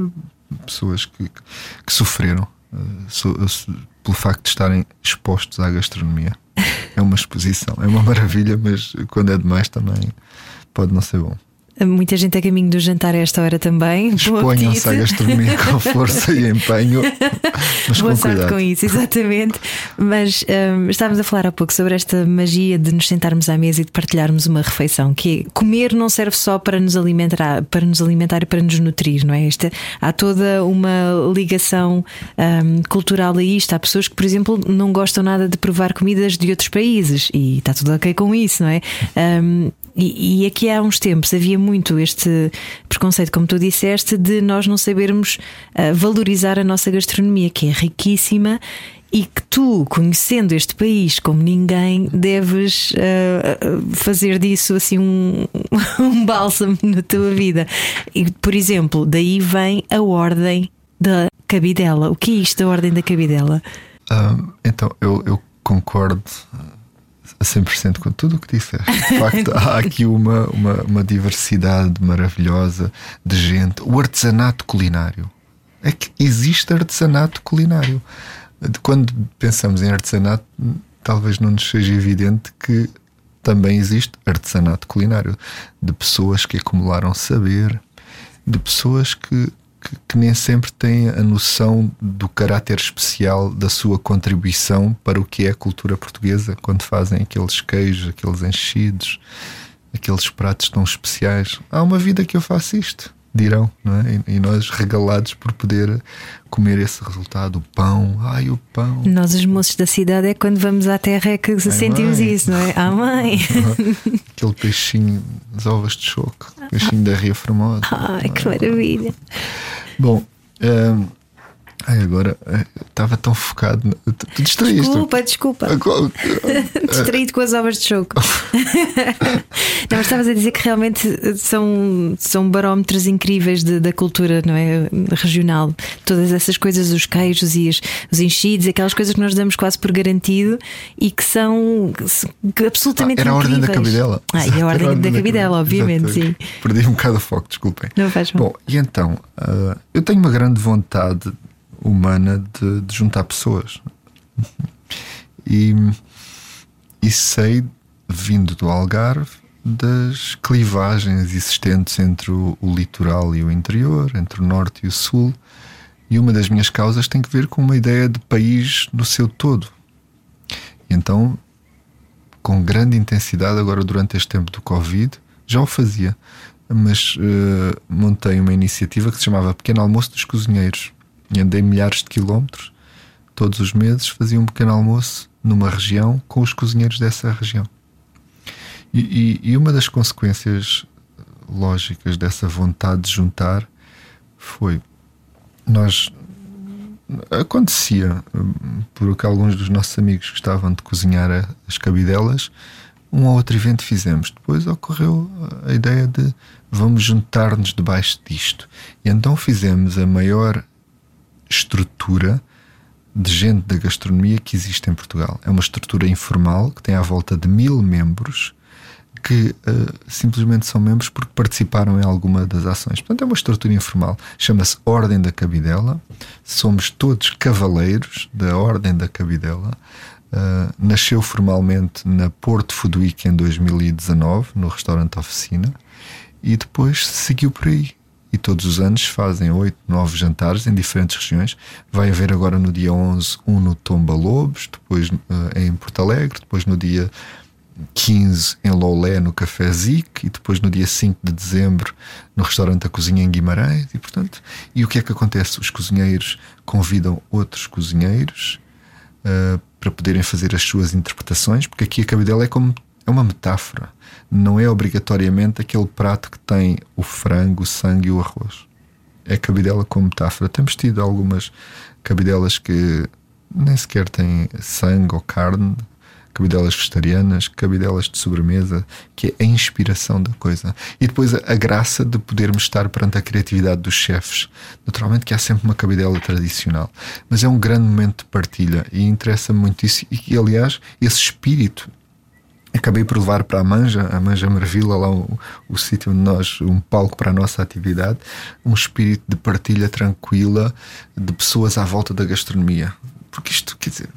pessoas que, que sofreram uh, so, pelo facto de estarem expostos à gastronomia. É uma exposição, é uma maravilha, mas quando é demais também pode não ser bom. Muita gente a caminho do jantar a esta hora também. Exponham-se à gastronomia com força e empenho. Mas Boa com sorte cuidado. com isso, exatamente. Mas hum, estávamos a falar há pouco sobre esta magia de nos sentarmos à mesa e de partilharmos uma refeição, que é, comer não serve só para nos alimentar, para nos alimentar e para nos nutrir, não é? Esta, há toda uma ligação hum, cultural a isto. Há pessoas que, por exemplo, não gostam nada de provar comidas de outros países e está tudo ok com isso, não é? Hum, e, aqui há uns tempos havia muito este preconceito, como tu disseste, de nós não sabermos ah, valorizar a nossa gastronomia, que é riquíssima. E que tu, conhecendo este país como ninguém, deves ah, fazer disso assim um, um bálsamo na tua vida. E, por exemplo, daí vem a ordem da cabidela. O que é isto, a ordem da cabidela? Ah, então, eu, eu concordo a 100% com tudo o que disseste. De facto, há aqui uma, uma, uma diversidade maravilhosa de gente. O artesanato culinário. É que existe artesanato culinário. Quando pensamos em artesanato, talvez não nos seja evidente que também existe artesanato culinário de pessoas que acumularam saber, de pessoas que, que, que nem sempre têm a noção do caráter especial da sua contribuição para o que é a cultura portuguesa quando fazem aqueles queijos, aqueles enchidos, aqueles pratos tão especiais. Há uma vida que eu faço isto, dirão, não é? E, e nós regalados por poder comer esse resultado, o pão, ai o pão. Nós, os moços da cidade, é quando vamos à terra é que sentimos mãe. isso, não é? Ah, mãe! Aquele peixinho, as ovas de choco, peixinho da Ria Formosa. Ai, que maravilha! Bom, hum, ai, agora eh, estava tão focado. Tu distraíste. Desculpa, desculpa. Agora- Distraído com as ovas de choco. não, mas estavas a dizer que realmente são, são barómetros incríveis de- da cultura não é? regional. Todas essas coisas, os queijos e os, os enchidos, aquelas coisas que nós damos quase por garantido e que são absolutamente Era a ordem da incríveis. cabidela. Ah, e a era ordem da cabidela, obviamente, sim. Exato. Perdi um bocado o foco, desculpem. Não faz mal. Bom, e então, ah, eu tenho uma grande vontade humana de, de juntar pessoas. E, e sei, vindo do Algarve, das clivagens existentes entre o, o litoral e o interior, entre o norte e o sul. E uma das minhas causas tem que ver com uma ideia de país no seu todo. E então, com grande intensidade, agora durante este tempo do Covid, já o fazia, mas eh, montei uma iniciativa que se chamava Pequeno Almoço dos Cozinheiros. Andei milhares de quilómetros, todos os meses fazia um pequeno almoço numa região com os cozinheiros dessa região. E, e- e uma das consequências lógicas dessa vontade de juntar foi nós acontecia hum, porque alguns dos nossos amigos gostavam de cozinhar as cabidelas um ou outro evento fizemos. Depois ocorreu a ideia de vamos juntar-nos debaixo disto. E então fizemos a maior estrutura de gente da gastronomia que existe em Portugal é uma estrutura informal que tem à volta de mil membros que eh, simplesmente são membros porque participaram em alguma das ações. Portanto, é uma estrutura informal. Chama-se Ordem da Cabidela. Somos todos cavaleiros da Ordem da Cabidela. Uh, nasceu formalmente na Porto Food Week em 2019, no restaurante Oficina, e depois seguiu por aí. E todos os anos fazem oito, nove jantares em diferentes regiões. Vai haver agora no dia 11 um no Tomba Lobos, depois uh, em Porto Alegre, depois no dia 15 em Loulé, no Café Zic, e depois no dia 5 de dezembro no restaurante A Cozinha em Guimarães. E, portanto, e o que é que acontece? Os cozinheiros convidam outros cozinheiros uh, para poderem fazer as suas interpretações, porque aqui a cabidela é como é uma metáfora, não é obrigatoriamente aquele prato que tem o frango, o sangue e o arroz. É cabidela como metáfora. Temos tido algumas cabidelas que nem sequer têm sangue ou carne, cabidelas vegetarianas, cabidelas de sobremesa, que é a inspiração da coisa. E depois a, graça de podermos estar perante a criatividade dos chefes. Naturalmente que há sempre uma cabidela tradicional, mas é um grande momento de partilha e interessa-me muito isso. E aliás, esse espírito acabei por levar para a Manja, a Manja Marvila, lá o, o sítio onde nós, um palco para a nossa atividade, um espírito de partilha tranquila de pessoas à volta da gastronomia. Porque isto, quer dizer,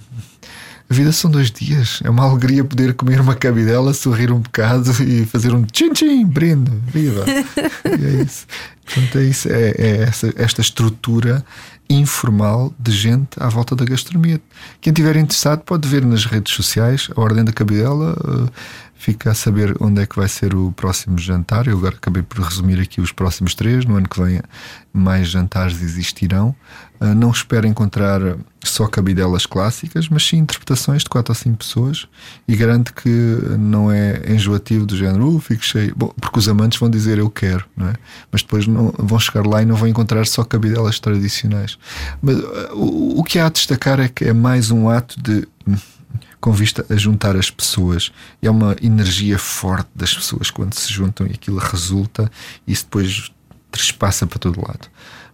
A vida são dois dias. É uma alegria poder comer uma cabidela, sorrir um bocado e fazer um tchim-tchim, brinde, viva. e é isso. Portanto, é, isso, é, é essa, esta estrutura informal de gente à volta da gastronomia. Quem estiver interessado pode ver nas redes sociais a Ordem da Cabidela. Uh, fica a saber onde é que vai ser o próximo jantar. Eu agora acabei por resumir aqui os próximos três. No ano que vem, mais jantares existirão. Uh, não espero encontrar só cabidelas clássicas, mas sim interpretações de quatro ou cinco pessoas. E garanto que não é enjoativo do género, uh, fico cheio. Bom, porque os amantes vão dizer eu quero, não é? mas depois não, vão chegar lá e não vão encontrar só cabidelas tradicionais. Mas uh, o, o que há a destacar é que é mais um ato de com vista a juntar as pessoas. É uma energia forte das pessoas quando se juntam e aquilo resulta, e isso depois trespassa para todo lado.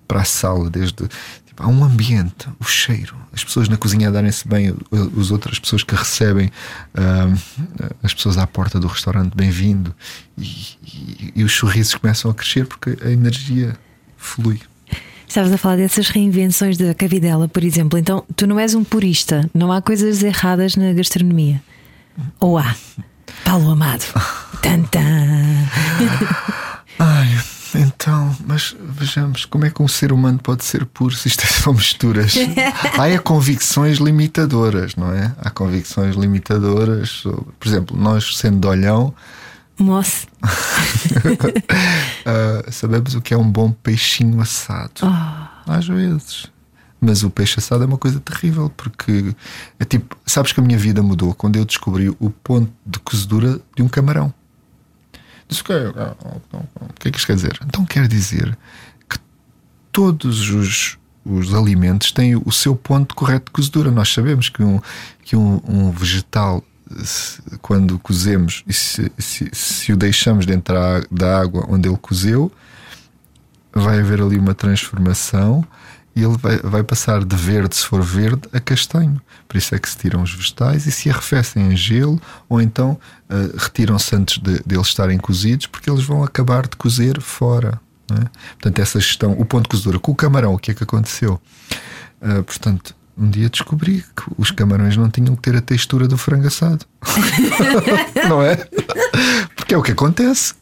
Para a sala, desde. Tipo, há um ambiente, o cheiro, as pessoas na cozinha a darem-se bem, as outras pessoas que recebem uh, as pessoas à porta do restaurante, bem-vindo, e, e, e os sorrisos começam a crescer porque a energia flui. Estavas a falar dessas reinvenções da cavidela, por exemplo. Então, tu não és um purista, não há coisas erradas na gastronomia. Ou há? Paulo Amado. Tantã. Ai, então, mas vejamos como é que um ser humano pode ser puro se isto são misturas. há convicções limitadoras, não é? Há convicções limitadoras. Por exemplo, nós sendo de olhão Moço. uh, sabemos o que é um bom peixinho assado. Oh. Às vezes. Mas o peixe assado é uma coisa terrível porque é tipo, sabes que a minha vida mudou quando eu descobri o ponto de cozedura de um camarão. Disse, o que, o que é que isto quer dizer? Então quer dizer que todos os, os alimentos têm o seu ponto correto de cozedura. Nós sabemos que um, que um, um vegetal quando cozemos e se, se, se, o deixamos dentro da água onde ele cozeu, vai haver ali uma transformação e ele vai, vai passar de verde, se for verde, a castanho. Por isso é que se tiram os vegetais e se arrefecem em gelo ou então uh, retiram-se antes de, de, eles estarem cozidos porque eles vão acabar de cozer fora. É? Portanto, essa gestão, o ponto de cozedura com o camarão, o que é que aconteceu? Uh, portanto, um dia descobri que os camarões não tinham que ter a textura do frango assado. não é? Porque é o que acontece.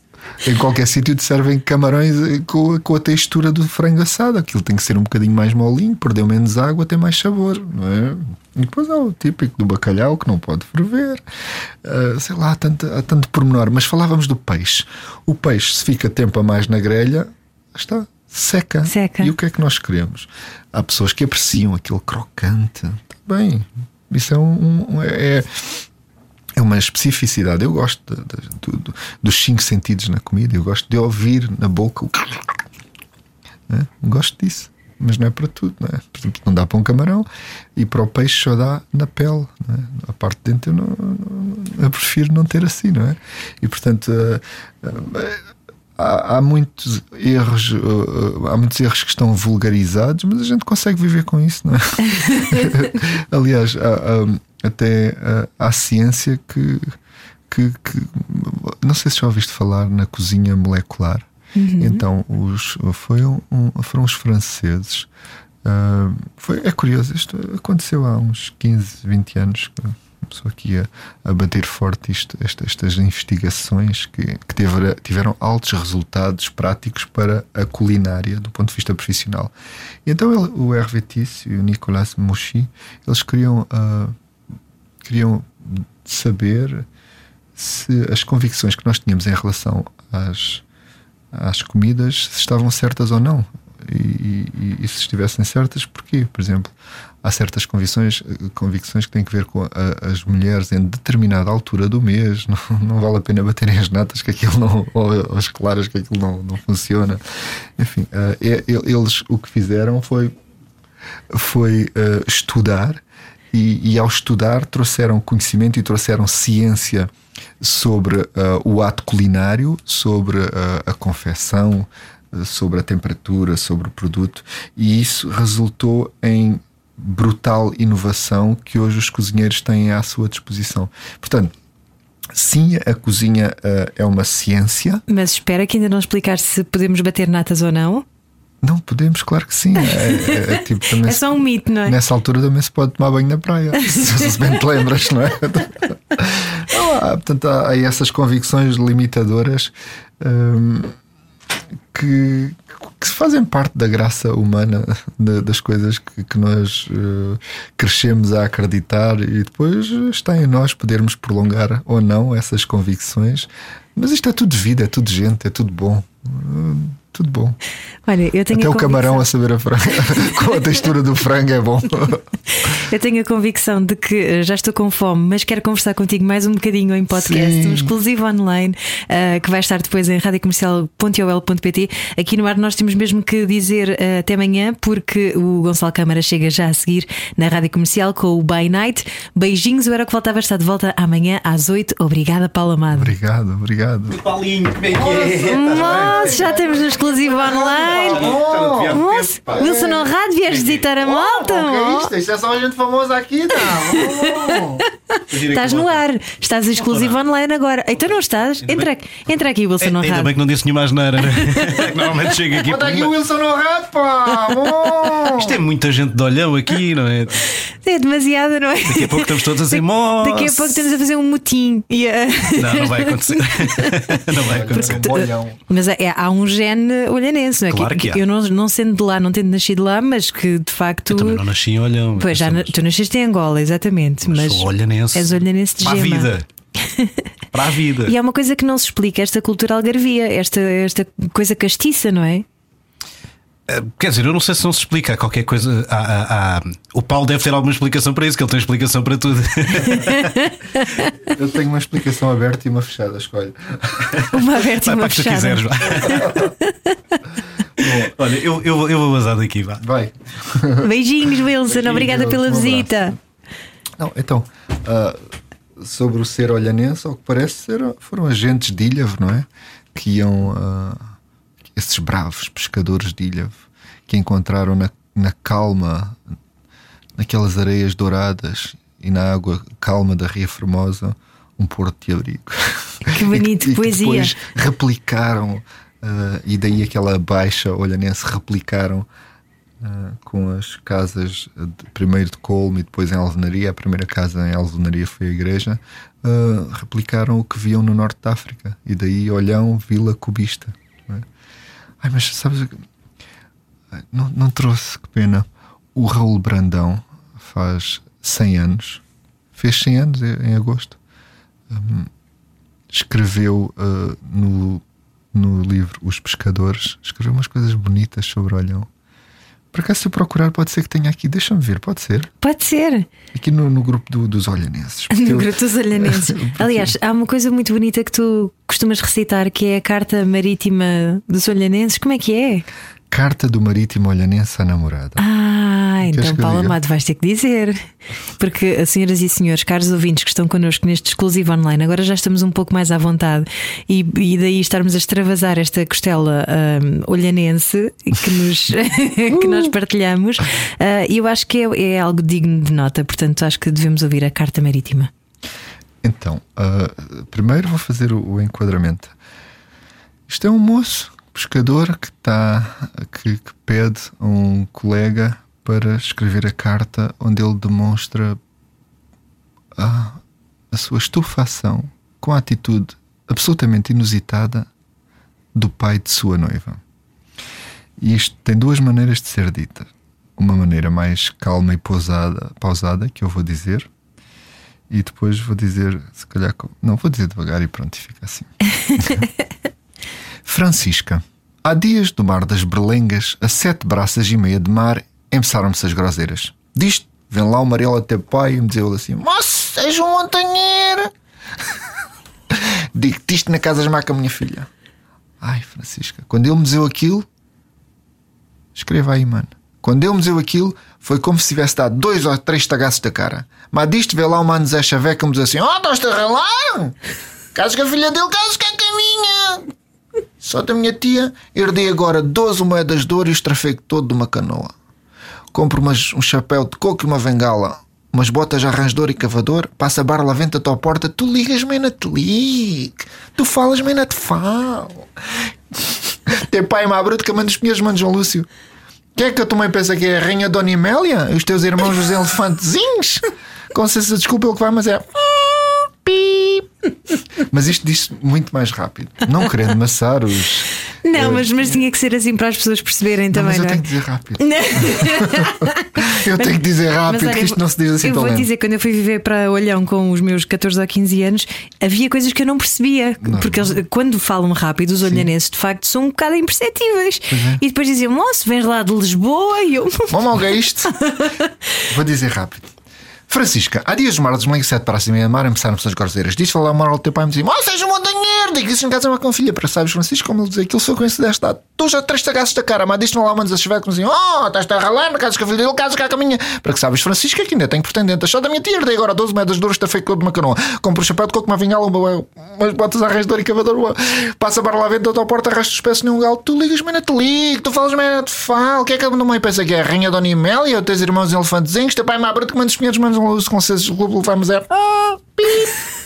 Em qualquer sítio te servem camarões com, com a textura do frango assado. Aquilo tem que ser um bocadinho mais molinho, perder menos água, ter mais sabor, não é? E depois há o típico do bacalhau que não pode ferver. Uh, sei lá, há tanto, há tanto pormenor. Mas falávamos do peixe. O peixe, se fica tempo a mais na grelha, está, seca. seca. E o que é que nós queremos? Há pessoas que apreciam aquele crocante. Bem, isso é um, um é, é uma especificidade. Eu gosto de, de, de, dos cinco sentidos na comida. Eu gosto de ouvir na boca o. É? Gosto disso. Mas não é para tudo, não é? Por exemplo, não dá para um camarão e para o peixe só dá na pele. É? A parte de dentro eu, não, eu prefiro não ter assim, não é? E portanto. Uh, uh, há, há, muitos erros, uh, há muitos erros que estão vulgarizados, mas a gente consegue viver com isso, não é? Aliás, há, há, até há ciência que, que, que, não sei se já ouviste falar na cozinha molecular. Uhum. Então, os, foi um, foram os franceses. Uh, foi, é curioso, isto aconteceu há uns 15, 20 anos começou aqui a, a bater forte isto, esta, estas investigações que, que tiveram, tiveram altos resultados práticos para a culinária do ponto de vista profissional. E então ele, o Hervé Tiss e o Nicolas Mouchy, eles queriam, uh, queriam saber se as convicções que nós tínhamos em relação às, às comidas estavam certas ou não. E, e, e, se estivessem certas, porquê? Por exemplo, há certas convicções, convicções que têm que ver com a, as mulheres em determinada altura do mês, não, não vale a pena baterem as natas que aquilo não, ou as claras que aquilo não, não funciona. Enfim, uh, eles o que fizeram foi, foi uh, estudar e, e, ao estudar trouxeram conhecimento e trouxeram ciência sobre uh, o ato culinário, sobre a confecção, sobre a temperatura, sobre o produto, e isso resultou em brutal inovação que hoje os cozinheiros têm à sua disposição. Portanto, Sim, a cozinha uh, é uma ciência. Mas espera que ainda não explicar se podemos bater natas ou não. Não podemos, claro que sim. É, é, é tipo, É só um mito, não é? Nessa altura também se pode tomar banho na praia, se, se bem te lembras, não é? Há, portanto, há, há essas convicções limitadoras hum, que, que fazem parte da graça humana, da- das coisas que, que nós eh, crescemos a acreditar e depois está em nós podermos prolongar ou não essas convicções. Mas isto é tudo vida, é tudo gente, é tudo bom. Hum, tudo bom. Olha, eu tenho Até a o camarão a saber a franga, com a textura do frango é bom. Eu tenho a convicção de que eh, já estou com fome, mas quero conversar contigo mais um bocadinho em podcast, Sim. um exclusivo online, eh, que vai estar depois em radiocomercial.ol.pt. Aqui no ar nós temos mesmo que dizer eh, até amanhã, porque o Gonçalo Câmara chega já a seguir na Rádio Comercial com o By Night. Beijinhos, eu era o que voltava a estar de volta amanhã às 8. Obrigada, Paulo Amado. obrigado, obrigado. Paulinho, como é que é? Nossa, já temos um exclusivo online. Moço, Wilson Honrado, vieste visitar a malta. Isto é só a gente famosa aqui, não? Estás no ar, estás exclusivo online agora. Então não estás? Entra, aqui- entra aqui, Wilson Ainda Honrado. bem que não disse nenhuma asneira, né? Normalmente chega aqui. Bota aqui o Wilson no rato, pá! Isto é muita gente de olhão aqui, não é? É demasiado, não é? Daqui a pouco estamos todos a dizer, Daqui a pouco estamos a fazer um motim. Não, não vai acontecer. não vai acontecer. Olhão. Mas é, há um gene olhanense, não é? Claro que há. Eu não, não sendo de lá, não tendo nascido lá, mas que de facto. Também não nasci em olhão. Pois já, na- tu nasceste em Angola, exatamente. Mas, Mas sou olhanense. És olhanense de Para a gema. vida. Para a vida. E é uma coisa que não se explica, esta cultura algarvia, esta, esta coisa castiça, não é? Eh, Quer dizer, eu não sei se não se explica qualquer coisa. Há- há- há- O Paulo deve ter alguma explicação para isso, que ele tem explicação para tudo. Eu tenho uma explicação aberta e uma fechada, escolhe. Uma aberta e Vai uma para que tu fechada. quiseres. vá. Olha, eu, eu, eu vou vazar daqui, vá. Vai. Beijinhos, Wilson. Obrigada pela um visita. Não, então, ah, sobre o ser olhanense, ao que parece, ser, foram agentes de Ilhavo, não é? Que iam, ah, esses bravos pescadores de Ilhavo, que encontraram na, na calma, naquelas areias douradas e na água calma da Ria Formosa, um porto de abrigo. Que bonito, E que- e poesia. depois replicaram, ah, e daí aquela baixa olhanense replicaram ah, com as casas de- primeiro de Colme e depois em Alvenaria. A primeira casa em Alvenaria foi a igreja. ah, replicaram o que viam no norte da África e daí Olhão, Vila Cubista. Ai, mas sabes, não, não trouxe, que pena. O Raul Brandão faz 100 anos, fez 100 anos em agosto. Hum, escreveu ah, no, no livro Os Pescadores, escreveu umas coisas bonitas sobre Olhão. Por acaso, se eu procurar, pode ser que tenha aqui. Deixa-me ver, pode ser. Pode ser. Aqui no, no grupo do- dos olhanenses. No eu- grupo dos olhanenses. Aliás, há uma coisa muito bonita que tu costumas recitar que é a carta marítima dos olhanenses. Como é que é? Carta do Marítimo Olhanense à namorada. Ah, Queres então Paulo? Amado, vais ter que dizer. Porque, as senhoras e senhores, caros ouvintes que estão connosco neste exclusivo online, agora já estamos um pouco mais à vontade e, e daí estarmos a extravasar esta costela hum, olhanense que, nos, que nós partilhamos. E eu acho que é, é algo digno de nota, portanto, acho que devemos ouvir a carta marítima. Então, ah, primeiro vou fazer o, o enquadramento. Isto é um moço pescador que está que, que pede a um colega para escrever a carta onde ele demonstra a, a sua estupefação com a atitude absolutamente inusitada do pai de sua noiva. E isto tem duas maneiras de ser dita. Uma maneira mais calma e pausada, pausada que eu vou dizer, e depois vou dizer, se calhar, não, vou dizer devagar e pronto, e fica assim. Francisca, há dias do mar das Berlengas, a sete braças e meia de mar, empeçaram-se as groseiras. Disto, vem lá o Marelo até pai e me dizeu assim: Moço, seja um montanheiro! Digo-te isto na casa esmaca, minha filha. Ai, Francisca, quando ele me dizeu aquilo, escreva aí, mano. Quando ele me dizeu aquilo, foi como se tivesse dado dois ou três tagaços da cara. Mas disto vê lá o mano Zé que me diz assim: Oh, estás-te a ralar? Caso a filha dele, caso que a caminha. Só da minha tia, herdei agora 12 moedas de ouro e o trafego todo de uma canoa. Compro umas, um chapéu de coco e uma bengala, umas botas de arranjador e cavador, passa a barra lá venta à tua porta, tu ligas-me na te ligue, tu falas-me na te falo. Teu pai uma bruta que manda os pinheiros, manda João Lúcio. Quem é que eu também pensa que é a rainha Dona Imélia? Os teus irmãos os elefantezinhos? Com licença, desculpa o que vai, mas é. Mas isto diz muito mais rápido. Não querendo maçar os. Não, mas, mas tinha que ser assim para as pessoas perceberem Não, também, mas eu não é? tenho que dizer rápido. Eu tenho que dizer rápido, olha, que isto não se diz assim Eu tão vou lento. dizer, quando eu fui viver para Olhão com os meus 14 ou 15 anos, havia coisas que eu não percebia. Porque eles, quando falam rápido, os olhanenses de facto são um bocado imperceptíveis. é. E depois diziam: Moço, vens lá de Lisboa e eu. Vamos ao é isto. Vou dizer rápido. Francisca, há dias mardos, me ligo sete para cima e a mar empeçaram pessoas grosseiras. Diz falar uma hora ao teu pai e me dizia: Oh, seja um montanheiro! Digo isso em casa com a filha. Para sabes, Francisco, como ele dizia, aquilo foi coincidência desta data. Tu já três tagaços da cara, mas diz-me lá manos a chover que me diziam: Oh, estás a ralar na casa com a filha dele, cá com a minha. Para que sabes, Francisca, que ainda tenho pretendentes. Só da minha tia, herdei agora 12 metros duras, está feito clube de macarrão. Compro o chapéu de coco, uma vinhala, uma, umas botas a raiz de e cavador. uma- Passa para lá dentro da tua porta, arrasta os pés nem um galo. Tu ligas-me, não te. Tu falas-me, não te falo. O que é que eu não me pensa que é a rainha Dona Imélia? Ou teus irmãos elefantezinhos? Teu pai é bruto que manda os pinheiros, luz com seus globo, vamos é. Ah,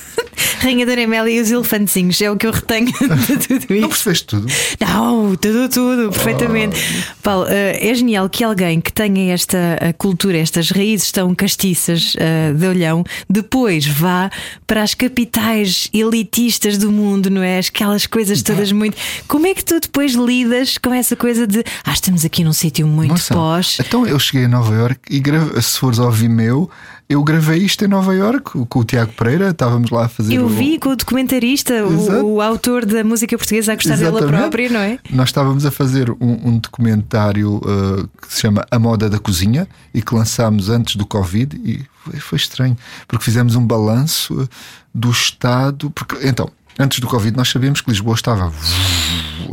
Rainha Dona Amélia e os elefantezinhos, é o que eu retenho de tudo Não isto. percebeste tudo? Não, tudo, tudo, perfeitamente. Paulo, eh, é genial que alguém que tenha esta eh, cultura, estas raízes tão castiças eh, de olhão, depois vá para as capitais elitistas do mundo, não é? Aquelas coisas todas muito. Como é que tu depois lidas com essa coisa de ah, estamos aqui num sítio muito Moça, pós? Então eu cheguei a Nova York e grave, se fores ao Vimeo, eu gravei isto em Nova York com o Tiago Pereira. Estávamos lá a fazer Eu o- vi com o documentarista, o, o autor da música portuguesa a gostar dela própria, não é? Nós estávamos a fazer um, um documentário uh, que se chama A Moda da Cozinha e que lançámos antes do Covid e foi, foi estranho, porque fizemos um balanço do estado. Porque, então, antes do Covid, nós sabíamos que Lisboa estava.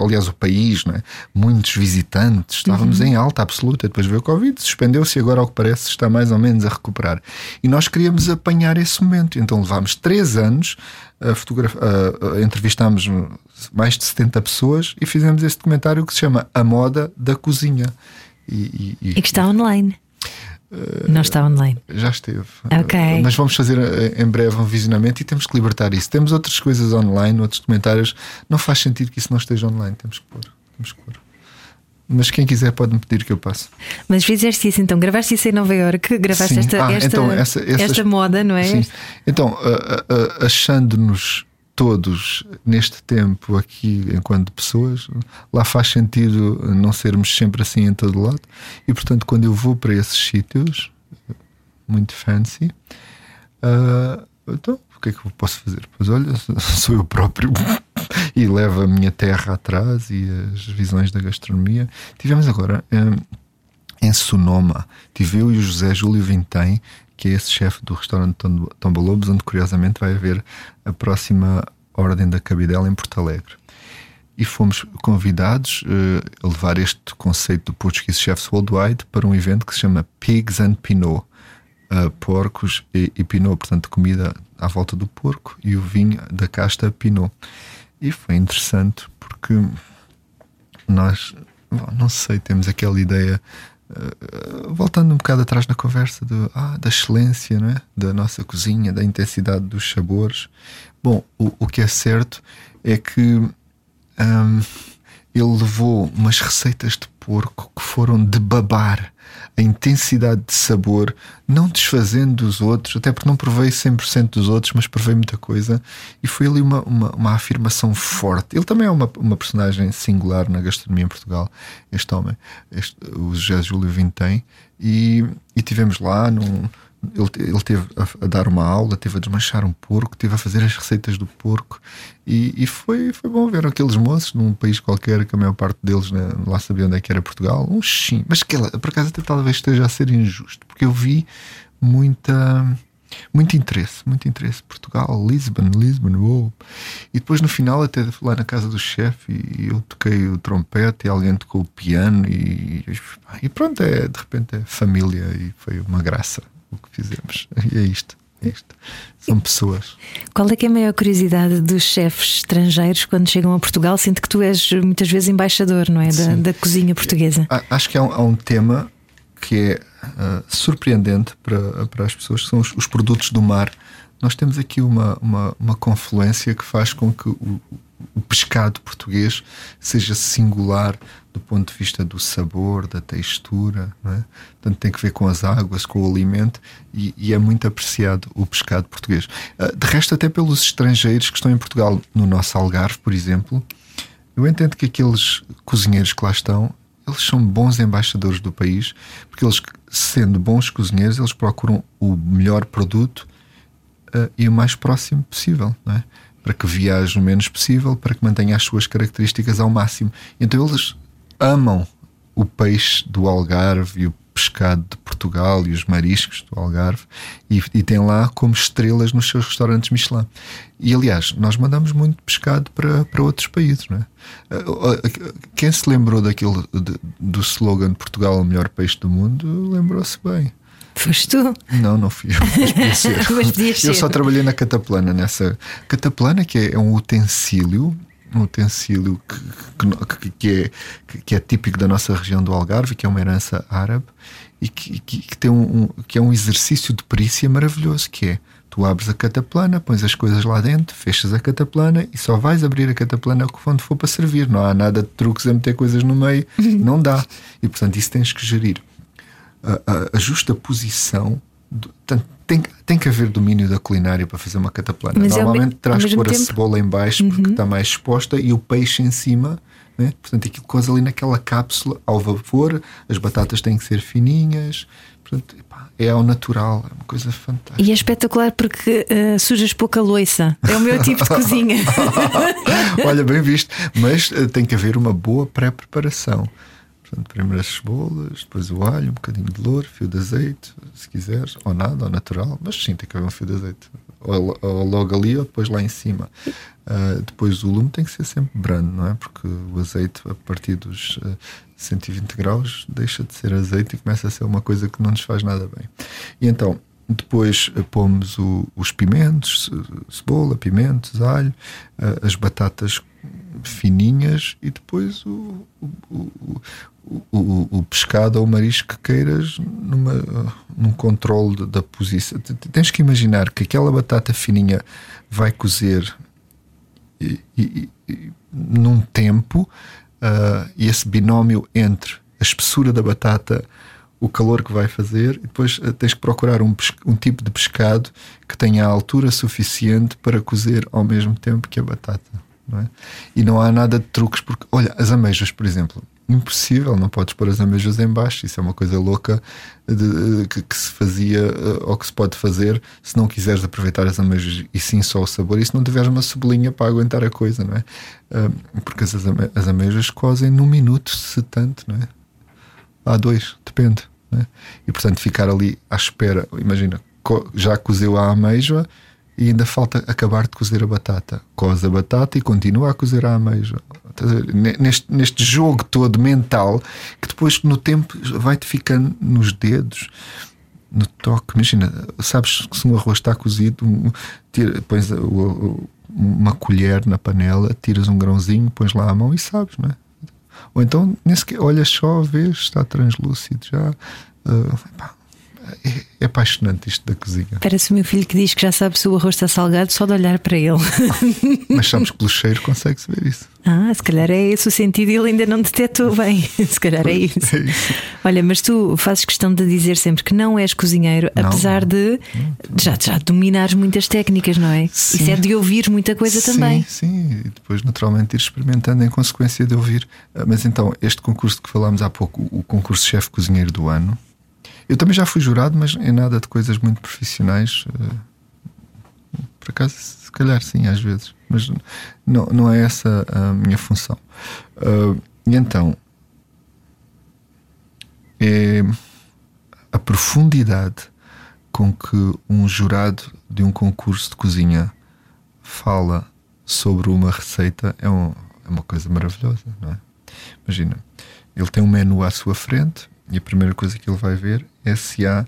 Aliás, o país, não é? muitos visitantes, estávamos em alta absoluta. Depois veio o Covid, suspendeu-se e agora, ao que parece, está mais ou menos a recuperar. E nós queríamos apanhar esse momento, então levámos três anos a fotograf... a- a- entrevistámos mais de 70 pessoas e fizemos este documentário que se chama A Moda da Cozinha. E, e- e- E que está online. Eh, Não está online. já esteve. Ok. Uh, Mas vamos fazer uh, em breve um visionamento e temos que libertar isso. Temos outras coisas online, outros documentários. Não faz sentido que isso não esteja online. Temos que pôr. Temos que pôr. Mas quem quiser pode me pedir que eu passe. Mas fizeste isso então, gravaste isso em Nova Iorque, gravaste Sim. esta, Ah, esta, então, essa- essas- esta moda, não é? Sim. Então, uh, uh, achando-nos todos neste tempo aqui enquanto pessoas, lá faz sentido não sermos sempre assim em todo lado. E portanto, quando eu vou para esses sítios muito fancy, uh, então o que é que eu posso fazer? Pois olha, sou eu próprio e levo a minha terra atrás e as visões da gastronomia. Tivemos agora. um, em Sonoma. Tive eu e o José Júlio Vintém, que é esse chefe do restaurante Tom- Tomba Lobos, onde curiosamente vai haver a próxima Ordem da Cabidela em Porto Alegre. E fomos convidados eh, a levar este conceito do Portuguese Chefs Worldwide para um evento que se chama Pigs and Pinot. eh, porcos e, e Pinot, portanto, comida à volta do porco e o vinho da casta Pinot. E foi interessante porque nós, bom, não sei, temos aquela ideia, voltando um bocado atrás na conversa do, ah, da excelência não é? da nossa cozinha, da intensidade dos sabores. Bom, o, o que é certo é que hum, ele levou umas receitas de porco que foram de babar a intensidade de sabor, não desfazendo dos outros, até porque não provei 100% dos outros, mas provei muita coisa. E foi ali uma, uma, uma afirmação forte. Ele também é uma, uma personagem singular na gastronomia em Portugal, este homem, este, o José Júlio Vintém. E, e tivemos lá num. Ele, ele teve a, a dar uma aula, teve a desmanchar um porco, teve a fazer as receitas do porco e, e foi, foi bom ver aqueles moços num país qualquer que a maior parte deles né, lá sabia onde é que era Portugal. Um sim, mas que ela, por acaso até talvez esteja a ser injusto, porque eu vi muita muito interesse, muito interesse. Portugal, Lisbon, Lisbon, uou. E depois no final, até lá na casa do chefe, e eu toquei o trompete e alguém tocou o piano, e, e pronto, é, de repente é família, e foi uma graça o que fizemos. E é isto, isto. São pessoas. Qual é que é a maior curiosidade dos chefes estrangeiros quando chegam a Portugal? Sinto que tu és muitas vezes embaixador, não é? Da, da cozinha portuguesa. Acho que há um, há um tema que é ah, surpreendente para, para as pessoas, que são os, os produtos do mar. Nós temos aqui uma, uma, uma confluência que faz com que o- o pescado português seja singular do ponto de vista do sabor, da textura, é? portanto tem que ver com as águas, com o alimento e, e, é muito apreciado o pescado português. Ah, de resto, até pelos estrangeiros que estão em Portugal, no nosso Algarve, por exemplo, eu entendo que aqueles cozinheiros que lá estão, eles são bons embaixadores do país, porque eles, sendo bons cozinheiros, eles procuram o melhor produto uh, e o mais próximo possível, não é? Para que viaje o menos possível, para que mantenha as suas características ao máximo. Então eles amam o peixe do Algarve e o pescado de Portugal e os mariscos do Algarve e, e têm lá como estrelas nos seus restaurantes Michelin. E aliás, nós mandamos muito pescado para, para outros países, não é? Quem se lembrou daquilo de, do slogan Portugal o melhor peixe do mundo lembrou-se bem. Foste tu? Não, não fui eu. Mas podia ser. mas eu só trabalhei na cataplana, nessa. Cataplana, que é, é um utensílio um utensílio que, que, que, é, que é típico da nossa região do Algarve, que é uma herança árabe e que, que, tem um, um, que é um exercício de perícia maravilhoso, que é tu abres a cataplana, pões as coisas lá dentro, fechas a cataplana e só vais abrir a cataplana quando for para servir. Não há nada de truques a meter coisas no meio, não dá. E portanto, isso tens que gerir a, a, justa posição. Do, tem, tem que haver domínio da culinária para fazer uma cataplana. Mas Normalmente traz que pôr tempo... a cebola em baixo porque uhum. está mais exposta e o peixe em cima. Né? Portanto, aquilo coisa ali naquela cápsula ao vapor, as batatas têm que ser fininhas. Portanto, epá, é ao natural, é uma coisa fantástica. E é espetacular porque uh, sujas pouca loiça. É o meu tipo de cozinha. Olha, bem visto. Mas uh, tem que haver uma boa pré-preparação. Portanto, primeiro as cebolas, depois o alho, um bocadinho de louro, fio de azeite, se quiseres, ou nada, ou natural, mas sim, tem que haver um fio de azeite. Ou, ou logo ali, ou depois lá em cima. Uh, depois o lume tem que ser sempre brando, não é? Porque o azeite, a partir dos uh, ah, 120 graus, deixa de ser azeite e começa a ser uma coisa que não nos faz nada bem. E então, depois uh, pomos o, os pimentos, cebola, pimentos, alho, as batatas fininhas e depois o, o, o, o, pescado ou o marisco que queiras numa, num controle da posição. Tens que imaginar que aquela batata fininha vai cozer e, e, e, num tempo uh, e esse binómio entre a espessura da batata, o calor que vai fazer, e depois uh, tens que procurar um, um tipo de pescado que tenha a altura suficiente para cozer ao mesmo tempo que a batata. Não é? E não há nada de truques, porque, olha, as ameijas, por exemplo, impossível, não podes pôr as ameijas em baixo. Isso é uma coisa louca de, que, que, se fazia eh, ou que se pode fazer se não quiseres aproveitar as ameijas e sim só o sabor e se não tiveres uma cebolinha para aguentar a coisa, não é? Porque as, as ameijas cozem num minuto, se tanto, não é? Há dois, depende. É? E portanto, ficar ali à espera, imagina, já cozeu a ameijoa e ainda falta acabar de cozer a batata. Coze a batata e continua a cozer a ameijoa. Neste, neste jogo todo mental que depois no tempo vai-te ficando nos dedos, no toque. Imagina, sabes que se um arroz está cozido, tira, pões uma colher na panela, tiras um grãozinho, pões lá a mão e sabes, não é? Ou então, nem sequer, olhas só, vês, está translúcido já. Uh, é, é, apaixonante isto da cozinha. Parece o meu filho que diz que já sabe se o arroz está salgado só de olhar para ele. Mas sabes que pelo cheiro consegue-se ver isso. Ah, se calhar é esse o sentido e ele ainda não detectou bem. Se calhar é isso. é isso. Olha, mas tu fazes questão de dizer sempre que não és cozinheiro, não, apesar não. de já, já dominares muitas técnicas, não é? Sim. Isso é de ouvir muita coisa sim, também. Sim, e depois naturalmente ir experimentando em consequência de ouvir. Ah, mas então, este concurso que falámos há pouco, o concurso chefe cozinheiro do ano eu também já fui jurado, mas em nada de coisas muito profissionais. Eh, por acaso, se calhar sim, às vezes. Mas não, não é essa a minha função. Eh, e então, é a profundidade com que um jurado de um concurso de cozinha fala sobre uma receita é, um, é uma coisa maravilhosa, não é? Imagina, ele tem um menu à sua frente e a primeira coisa que ele vai ver é se há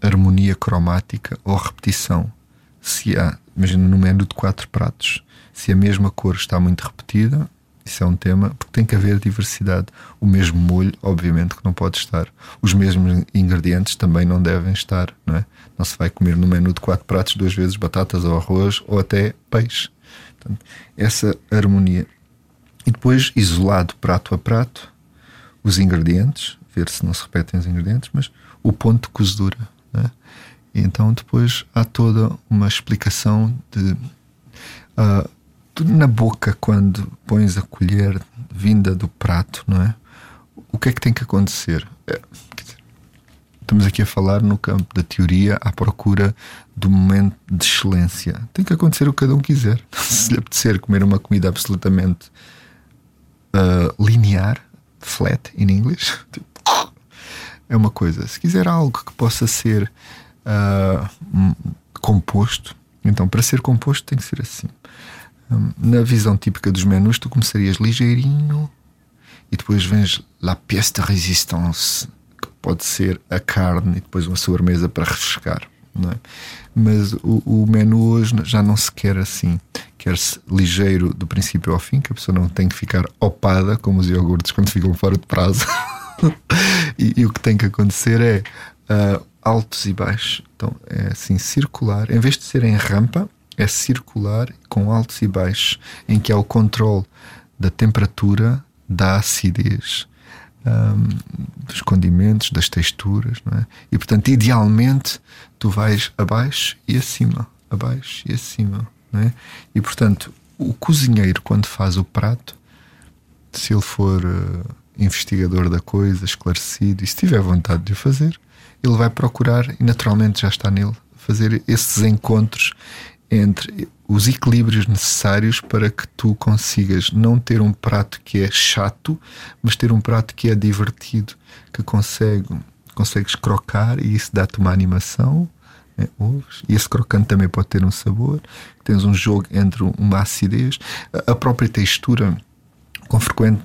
harmonia cromática ou repetição. Se há, imagina no menu de quatro pratos, se a mesma cor está muito repetida, isso é um tema, porque tem que haver diversidade. O mesmo molho, obviamente, que não pode estar. Os mesmos ingredientes também não devem estar, não é? Não se vai comer no menu de quatro pratos duas vezes batatas ou arroz ou até peixe. Portanto, essa harmonia. E depois, isolado prato a prato, os ingredientes, ver se não se repetem os ingredientes, mas o ponto de cozedura. Né? Então depois há toda uma explicação de uh, na boca quando pões a colher vinda do prato, não é? O que é que tem que acontecer? É, dizer, estamos aqui a falar no campo da teoria à procura do momento de excelência. Tem que acontecer o que cada um quiser. Se lhe apetecer comer uma comida absolutamente uh, linear, flat in English, tipo, é uma coisa. Se quiser algo que possa ser uh, composto, então para ser composto tem que ser assim. Um, na visão típica dos menus, tu começarias ligeirinho e depois vens la pièce de résistance, que pode ser a carne e depois uma sobremesa para refrescar. É? Mas o, o menu hoje já não se quer assim. Quer-se ligeiro do princípio ao fim, que a pessoa não tem que ficar opada como os iogurtes quando ficam fora de prazo. e, e, o que tem que acontecer é uh, altos e baixos. Então é assim, circular. Em vez de ser em rampa, é circular com altos e baixos, em que há o controle da temperatura, da acidez, um, dos condimentos, das texturas, é? E portanto, idealmente, tu vais abaixo e acima, abaixo e acima, é? E portanto, o cozinheiro, quando faz o prato, se ele for uh, investigador da coisa, esclarecido, e se tiver vontade de o fazer, ele vai procurar, e naturalmente já está nele, fazer esses encontros entre os equilíbrios necessários para que tu consigas não ter um prato que é chato, mas ter um prato que é divertido, que consegue, consegues crocar e isso dá-te uma animação. Né, ouves, e esse crocante também pode ter um sabor. Tens um jogo entre uma acidez, a própria textura com frequente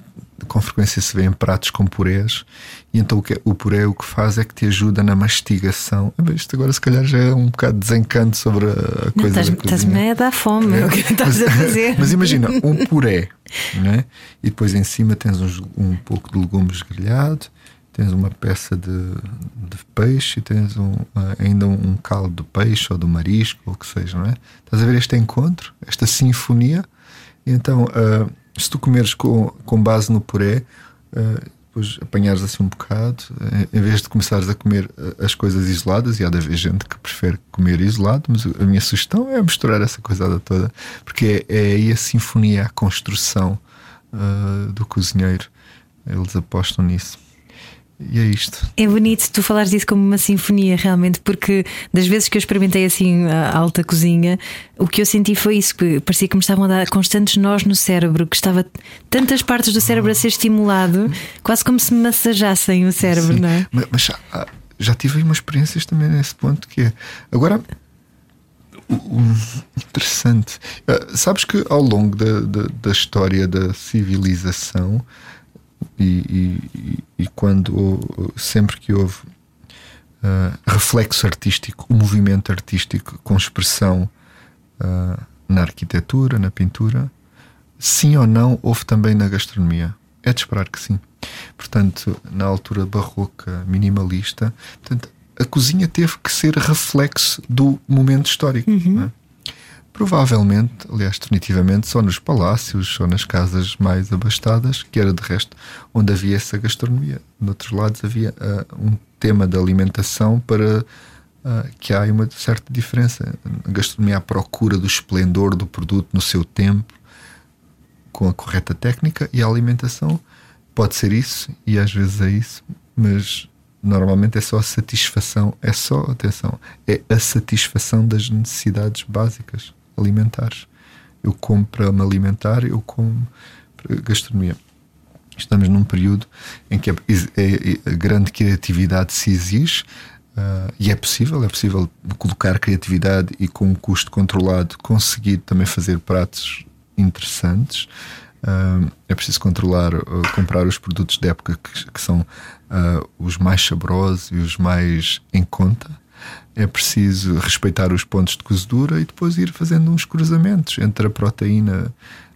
com frequência se vê em pratos com purés, e então o, que, o puré o que faz é que te ajuda na mastigação. Isto agora, se calhar, já é um bocado de desencanto sobre a coisa. Não, estás-me a dar fome, é. o que estás a fazer. Mas imagina, um puré, né? e depois em cima tens um, um pouco de legumes grelhado, tens uma peça de, de peixe, e tens um, ainda um caldo de peixe ou do marisco, ou o que seja, não é? Estás a ver este encontro, esta sinfonia? E então. Uh, se tu comeres com, com base no puré, uh, depois apanhares assim um bocado, uh, em vez de começares a comer uh, as coisas isoladas, e há de haver gente que prefere comer isolado, mas a minha sugestão é misturar essa coisada toda, porque é, é aí a sinfonia, a construção do cozinheiro. Eles apostam nisso. E é isto. É bonito tu falares disso como uma sinfonia, realmente, porque das vezes que eu experimentei assim a alta cozinha, o que eu senti foi isso: que parecia que me estavam a dar constantes nós no cérebro, que estava tantas partes do cérebro a ser estimulado, quase como se massajassem o cérebro, Sim, não é? Mas, já, já, tive uma experiências também nesse ponto que é. Agora. interessante. Uh, sabes que ao longo da, da, da história da civilização e, e, e quando sempre que houve uh, reflexo artístico, o movimento artístico com expressão uh, na arquitetura, na pintura, sim ou não, houve também na gastronomia. É de esperar que sim. Portanto, na altura barroca, minimalista, portanto, a cozinha teve que ser reflexo do momento histórico. Uhum. Provavelmente, aliás, definitivamente, só nos palácios, só nas casas mais abastadas, que era de resto onde havia essa gastronomia. Noutros lados havia uh, um tema da alimentação para uh, que há uma certa diferença. A gastronomia à procura do esplendor do produto no seu tempo, com a correta técnica, e a alimentação pode ser isso, e às vezes é isso, mas normalmente é só a satisfação, é só, atenção, é a satisfação das necessidades básicas alimentares. Eu como para me alimentar, eu como para gastronomia. Estamos num período em que a, a, a grande criatividade se exige uh, e é possível, é possível colocar criatividade e com um custo controlado conseguir também fazer pratos interessantes. Uh, é preciso controlar, uh, comprar os produtos de época que, que são os mais saborosos e os mais em conta é preciso respeitar os pontos de cozedura e depois ir fazendo uns cruzamentos entre a proteína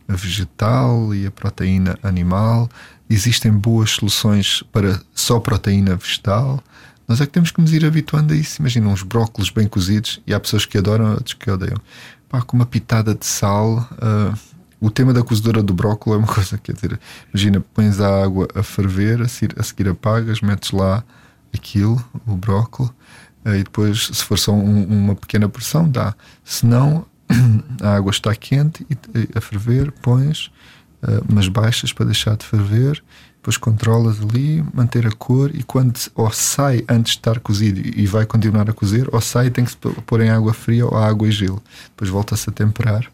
vegetal e a proteína animal. Existem boas soluções para só proteína vegetal. Nós é que temos que nos ir habituando a isso. Imagina uns brócolos bem cozidos e há pessoas que adoram, outros que odeiam. pá, com uma pitada de sal. Uh, o tema da cozedora do brócolis é uma coisa, quer dizer, imagina, pões a água a ferver, a seguir, a seguir apagas, metes lá aquilo, o brócolis, e depois, se for só um, uma pequena porção, dá. Se não, a água está quente e a ferver, pões uh, umas baixas para deixar de ferver depois controlas ali, manter a cor e quando ou sai antes de estar cozido e vai continuar a cozer, ou sai tem que se pôr em água fria ou água e gelo. Depois volta-se a temperar.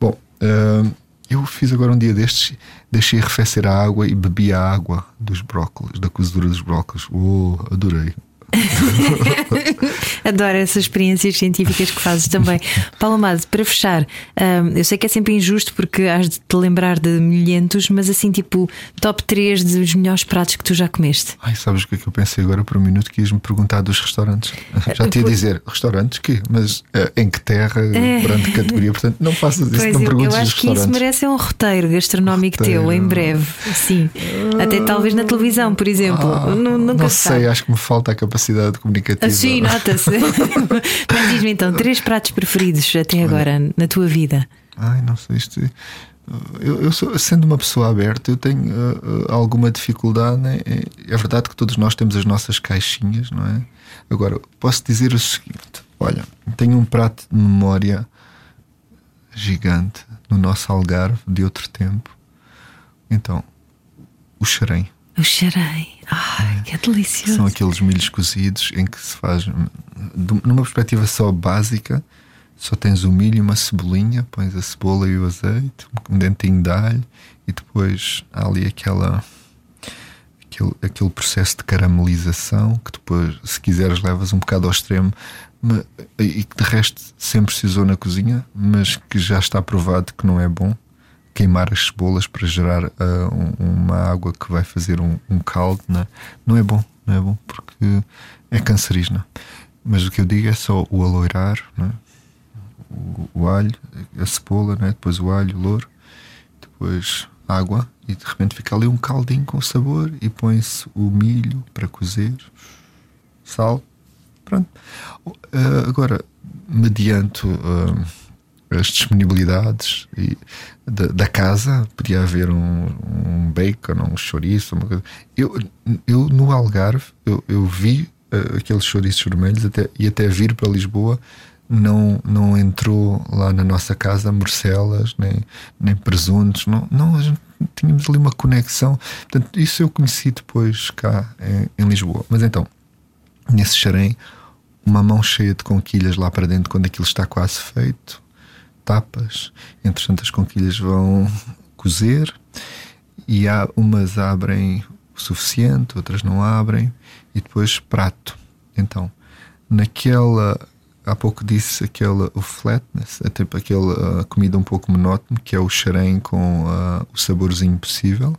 Bom, uh, eu fiz agora um dia destes, deixei arrefecer a água e bebi a água dos brócolis, da cozedura dos brócolis. Oh, adorei. Adoro essas experiências científicas que fazes também. Paulo Amado, para fechar, um, eu sei que é sempre injusto porque has de te lembrar de milhentos, mas assim, tipo, top 3 dos melhores pratos que tu já comeste. Ai, sabes o que é que eu pensei agora por um minuto? Que ias-me perguntar dos restaurantes. Já te ia dizer, restaurantes que? Mas uh, em que terra, perante categoria? Portanto, não faças isso, pois não eu, perguntes Eu acho que isso merece um roteiro gastronómico roteiro. teu, em breve. Sim. Até talvez na televisão, por exemplo. Ah, não sei, acho que me falta a capacidade capacidade comunicativa. Sim, nota-se. Mas diz-me então, três pratos preferidos até agora na tua vida? Ai, não sei isto. Eu, eu sou, sendo uma pessoa aberta, eu tenho uh, alguma dificuldade. Né? É verdade que todos nós temos as nossas caixinhas, não é? Agora, posso dizer o seguinte: olha, tenho um prato de memória gigante no nosso Algarve de outro tempo. Então, o xerém. O xerém. Ai, que delicioso. São aqueles milhos cozidos em que se faz, numa perspectiva só básica, só tens o milho e uma cebolinha, pões a cebola e o azeite, um dentinho de alho e depois há ali aquela. Aquele, aquele processo de caramelização que depois, se quiseres, levas um bocado ao extremo e que de resto sempre se usou na cozinha, mas que já está provado que não é bom queimar as cebolas para gerar uh, um, uma água que vai fazer um, um caldo, né? não é bom, não é bom porque é cancerígena. Mas o que eu digo é só o aloirar, né? o, o, alho, a cebola, né? depois o alho, o louro, depois água e de repente fica ali um caldinho com sabor e põe-se o milho para cozer, sal, pronto. Uh, agora, mediante uh, as disponibilidades e da, da, casa, podia haver um, um bacon, um chouriço, uma coisa. Eu, eu no Algarve, eu, eu vi uh, aqueles chouriços vermelhos até, e até vir para Lisboa não, não entrou lá na nossa casa morcelas, nem, nem presuntos, não, não, a gente tínhamos ali uma conexão. Portanto, isso eu conheci depois cá em, em Lisboa. Mas então, nesse xarém, uma mão cheia de conquilhas lá para dentro quando aquilo está quase feito, tapas, entretanto as conquilhas vão cozer e há, umas abrem o suficiente, outras não abrem, e depois prato. Então, naquela há pouco disse aquela o flatness, é tipo aquela comida um pouco monótona, que é o xarém com uh, o saborzinho possível,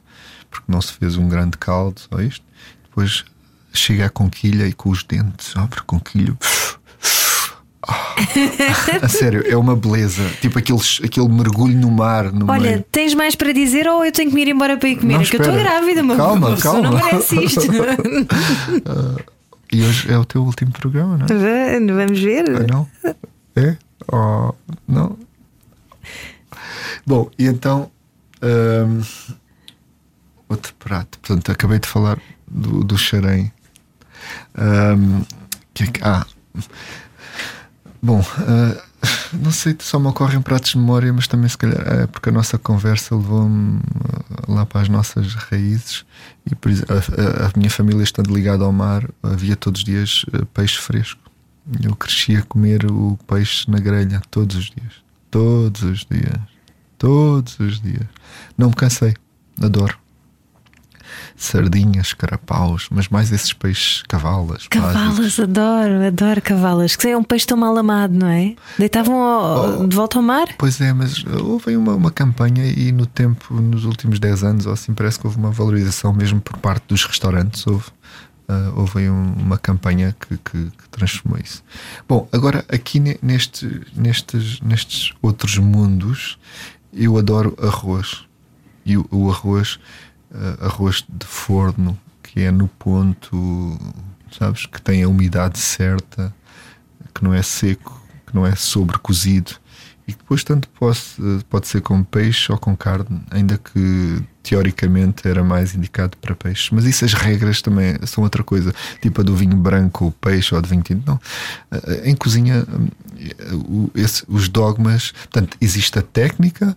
porque não se fez um grande caldo, só isto. Depois chega a conquilha e com os dentes, abre a conquilha, a sério, é uma beleza. Tipo aqueles, aquele mergulho no mar. No Olha, meio. tens mais para dizer ou eu tenho que me ir embora para ir comer? Não, é que eu estou grávida, uma calma, calma. não merece isto. uh, e hoje é o teu último programa, não é? Vamos ver. Ah, não? É? Oh, não? Bom, e então. Um, outro prato. Portanto, acabei de falar do, do xarém. Um, que é que, ah, Bom, uh, não sei, só me ocorrem pratos de memória, mas também se calhar é porque a nossa conversa levou-me ah, lá para as nossas raízes e por, a, a, a, minha família estando ligada ao mar, havia todos os dias peixe fresco. Eu cresci a comer o peixe na grelha todos os dias. Todos os dias. Todos os dias. Não me cansei. Adoro sardinhas, carapaus, mas mais esses peixes cavalas. Cavalas, adoro, adoro cavalas. Que é um peixe tão mal amado, não é? Deitavam ao, oh, de volta ao mar? Pois é, mas houve uma, uma campanha e no tempo, nos últimos 10 anos, ou assim, parece que houve uma valorização mesmo por parte dos restaurantes. Houve. Uh, houve um, uma campanha que, que, que, transformou isso. Bom, agora aqui neste, nestes, nestes outros mundos, eu adoro arroz. E o, o arroz uh, arroz de forno que é no ponto, sabes, que tem a umidade certa, que não é seco, que não é sobrecozido e e depois tanto pode, pode ser com peixe ou com carne, ainda que teoricamente era mais indicado para peixe. Mas isso as regras também são outra coisa, tipo a do vinho branco, o peixe ou de vinho tinto. Não. Em cozinha, esse, os dogmas, portanto, existe a técnica.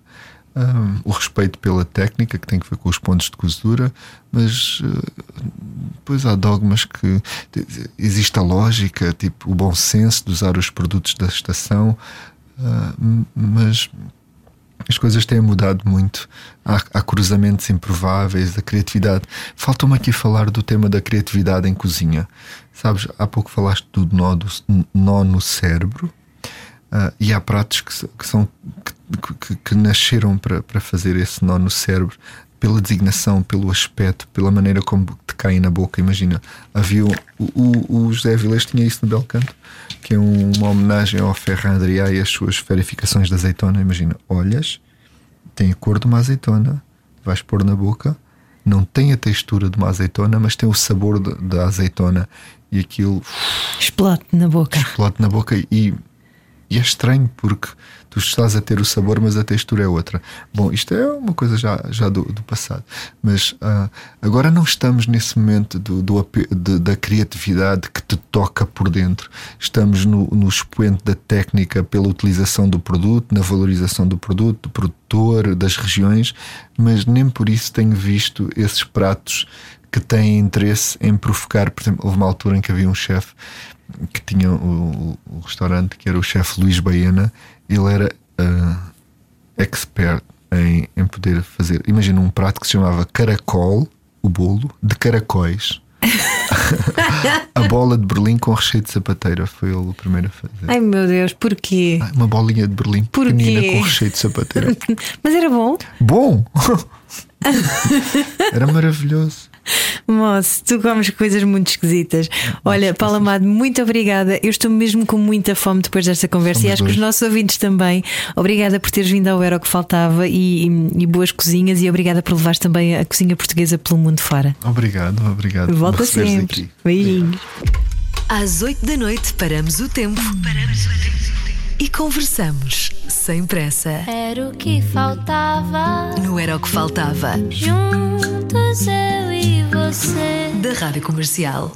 Um, o respeito pela técnica que tem que ver com os pontos de cozedura, mas uh, depois há dogmas que existe a lógica, tipo o bom senso de usar os produtos da estação, uh, mas as coisas têm mudado muito. Há, há cruzamentos improváveis, a criatividade. Falta-me aqui falar do tema da criatividade em cozinha. Sabes, há pouco falaste do nó, do, nó no cérebro. Uh, e há pratos que, que são que, que, que, nasceram para, para fazer esse nó no cérebro pela designação, pelo aspecto, pela maneira como te caem na boca. Imagina, havia o, o, o José Vilés tinha isso no Belcanto, que é um, uma homenagem ao Ferran Adrià e as suas verificações de azeitona. Imagina, olhas, tem a cor de uma azeitona, vais pôr na boca, não tem a textura de uma azeitona, mas tem o sabor da azeitona e aquilo explode na boca. Explode na boca e e é estranho porque tu estás a ter o sabor, mas a textura é outra. Bom, isto é uma coisa já, já do, do passado. Mas uh, agora não estamos nesse momento do, do de, da criatividade que te toca por dentro. Estamos no, no expoente da técnica pela utilização do produto, na valorização do produto, do produtor, das regiões, mas nem por isso tenho visto esses pratos que têm interesse em provocar. Por exemplo, houve uma altura em que havia um chefe que tinha o, o restaurante, que era o chefe Luís Baena, ele era uh, expert em, em poder fazer. Imagina um prato que se chamava caracol, o bolo, de caracóis. a bola de Berlim com recheio de sapateira foi ele o primeiro a fazer. Ai meu Deus, porquê? Uma bolinha de Berlim porquê? pequenina com recheio de sapateira. Mas era bom? Bom! era maravilhoso. Moço, tu comes coisas muito esquisitas. Olha, Paulo Amado, muito obrigada. Eu estou mesmo com muita fome depois desta conversa Somos e acho dois. que os nossos ouvintes também. Obrigada por teres vindo ao Era o que Faltava e, e, boas cozinhas e obrigada por levares também a cozinha portuguesa pelo mundo fora. Obrigado, obrigado. Volta sempre. Beijinhos. Às 8 da noite paramos o tempo. Paramos o tempo. E conversamos sem pressa. Era o que faltava. Não era o que faltava. Juntos eu e você. Da Rádio Comercial.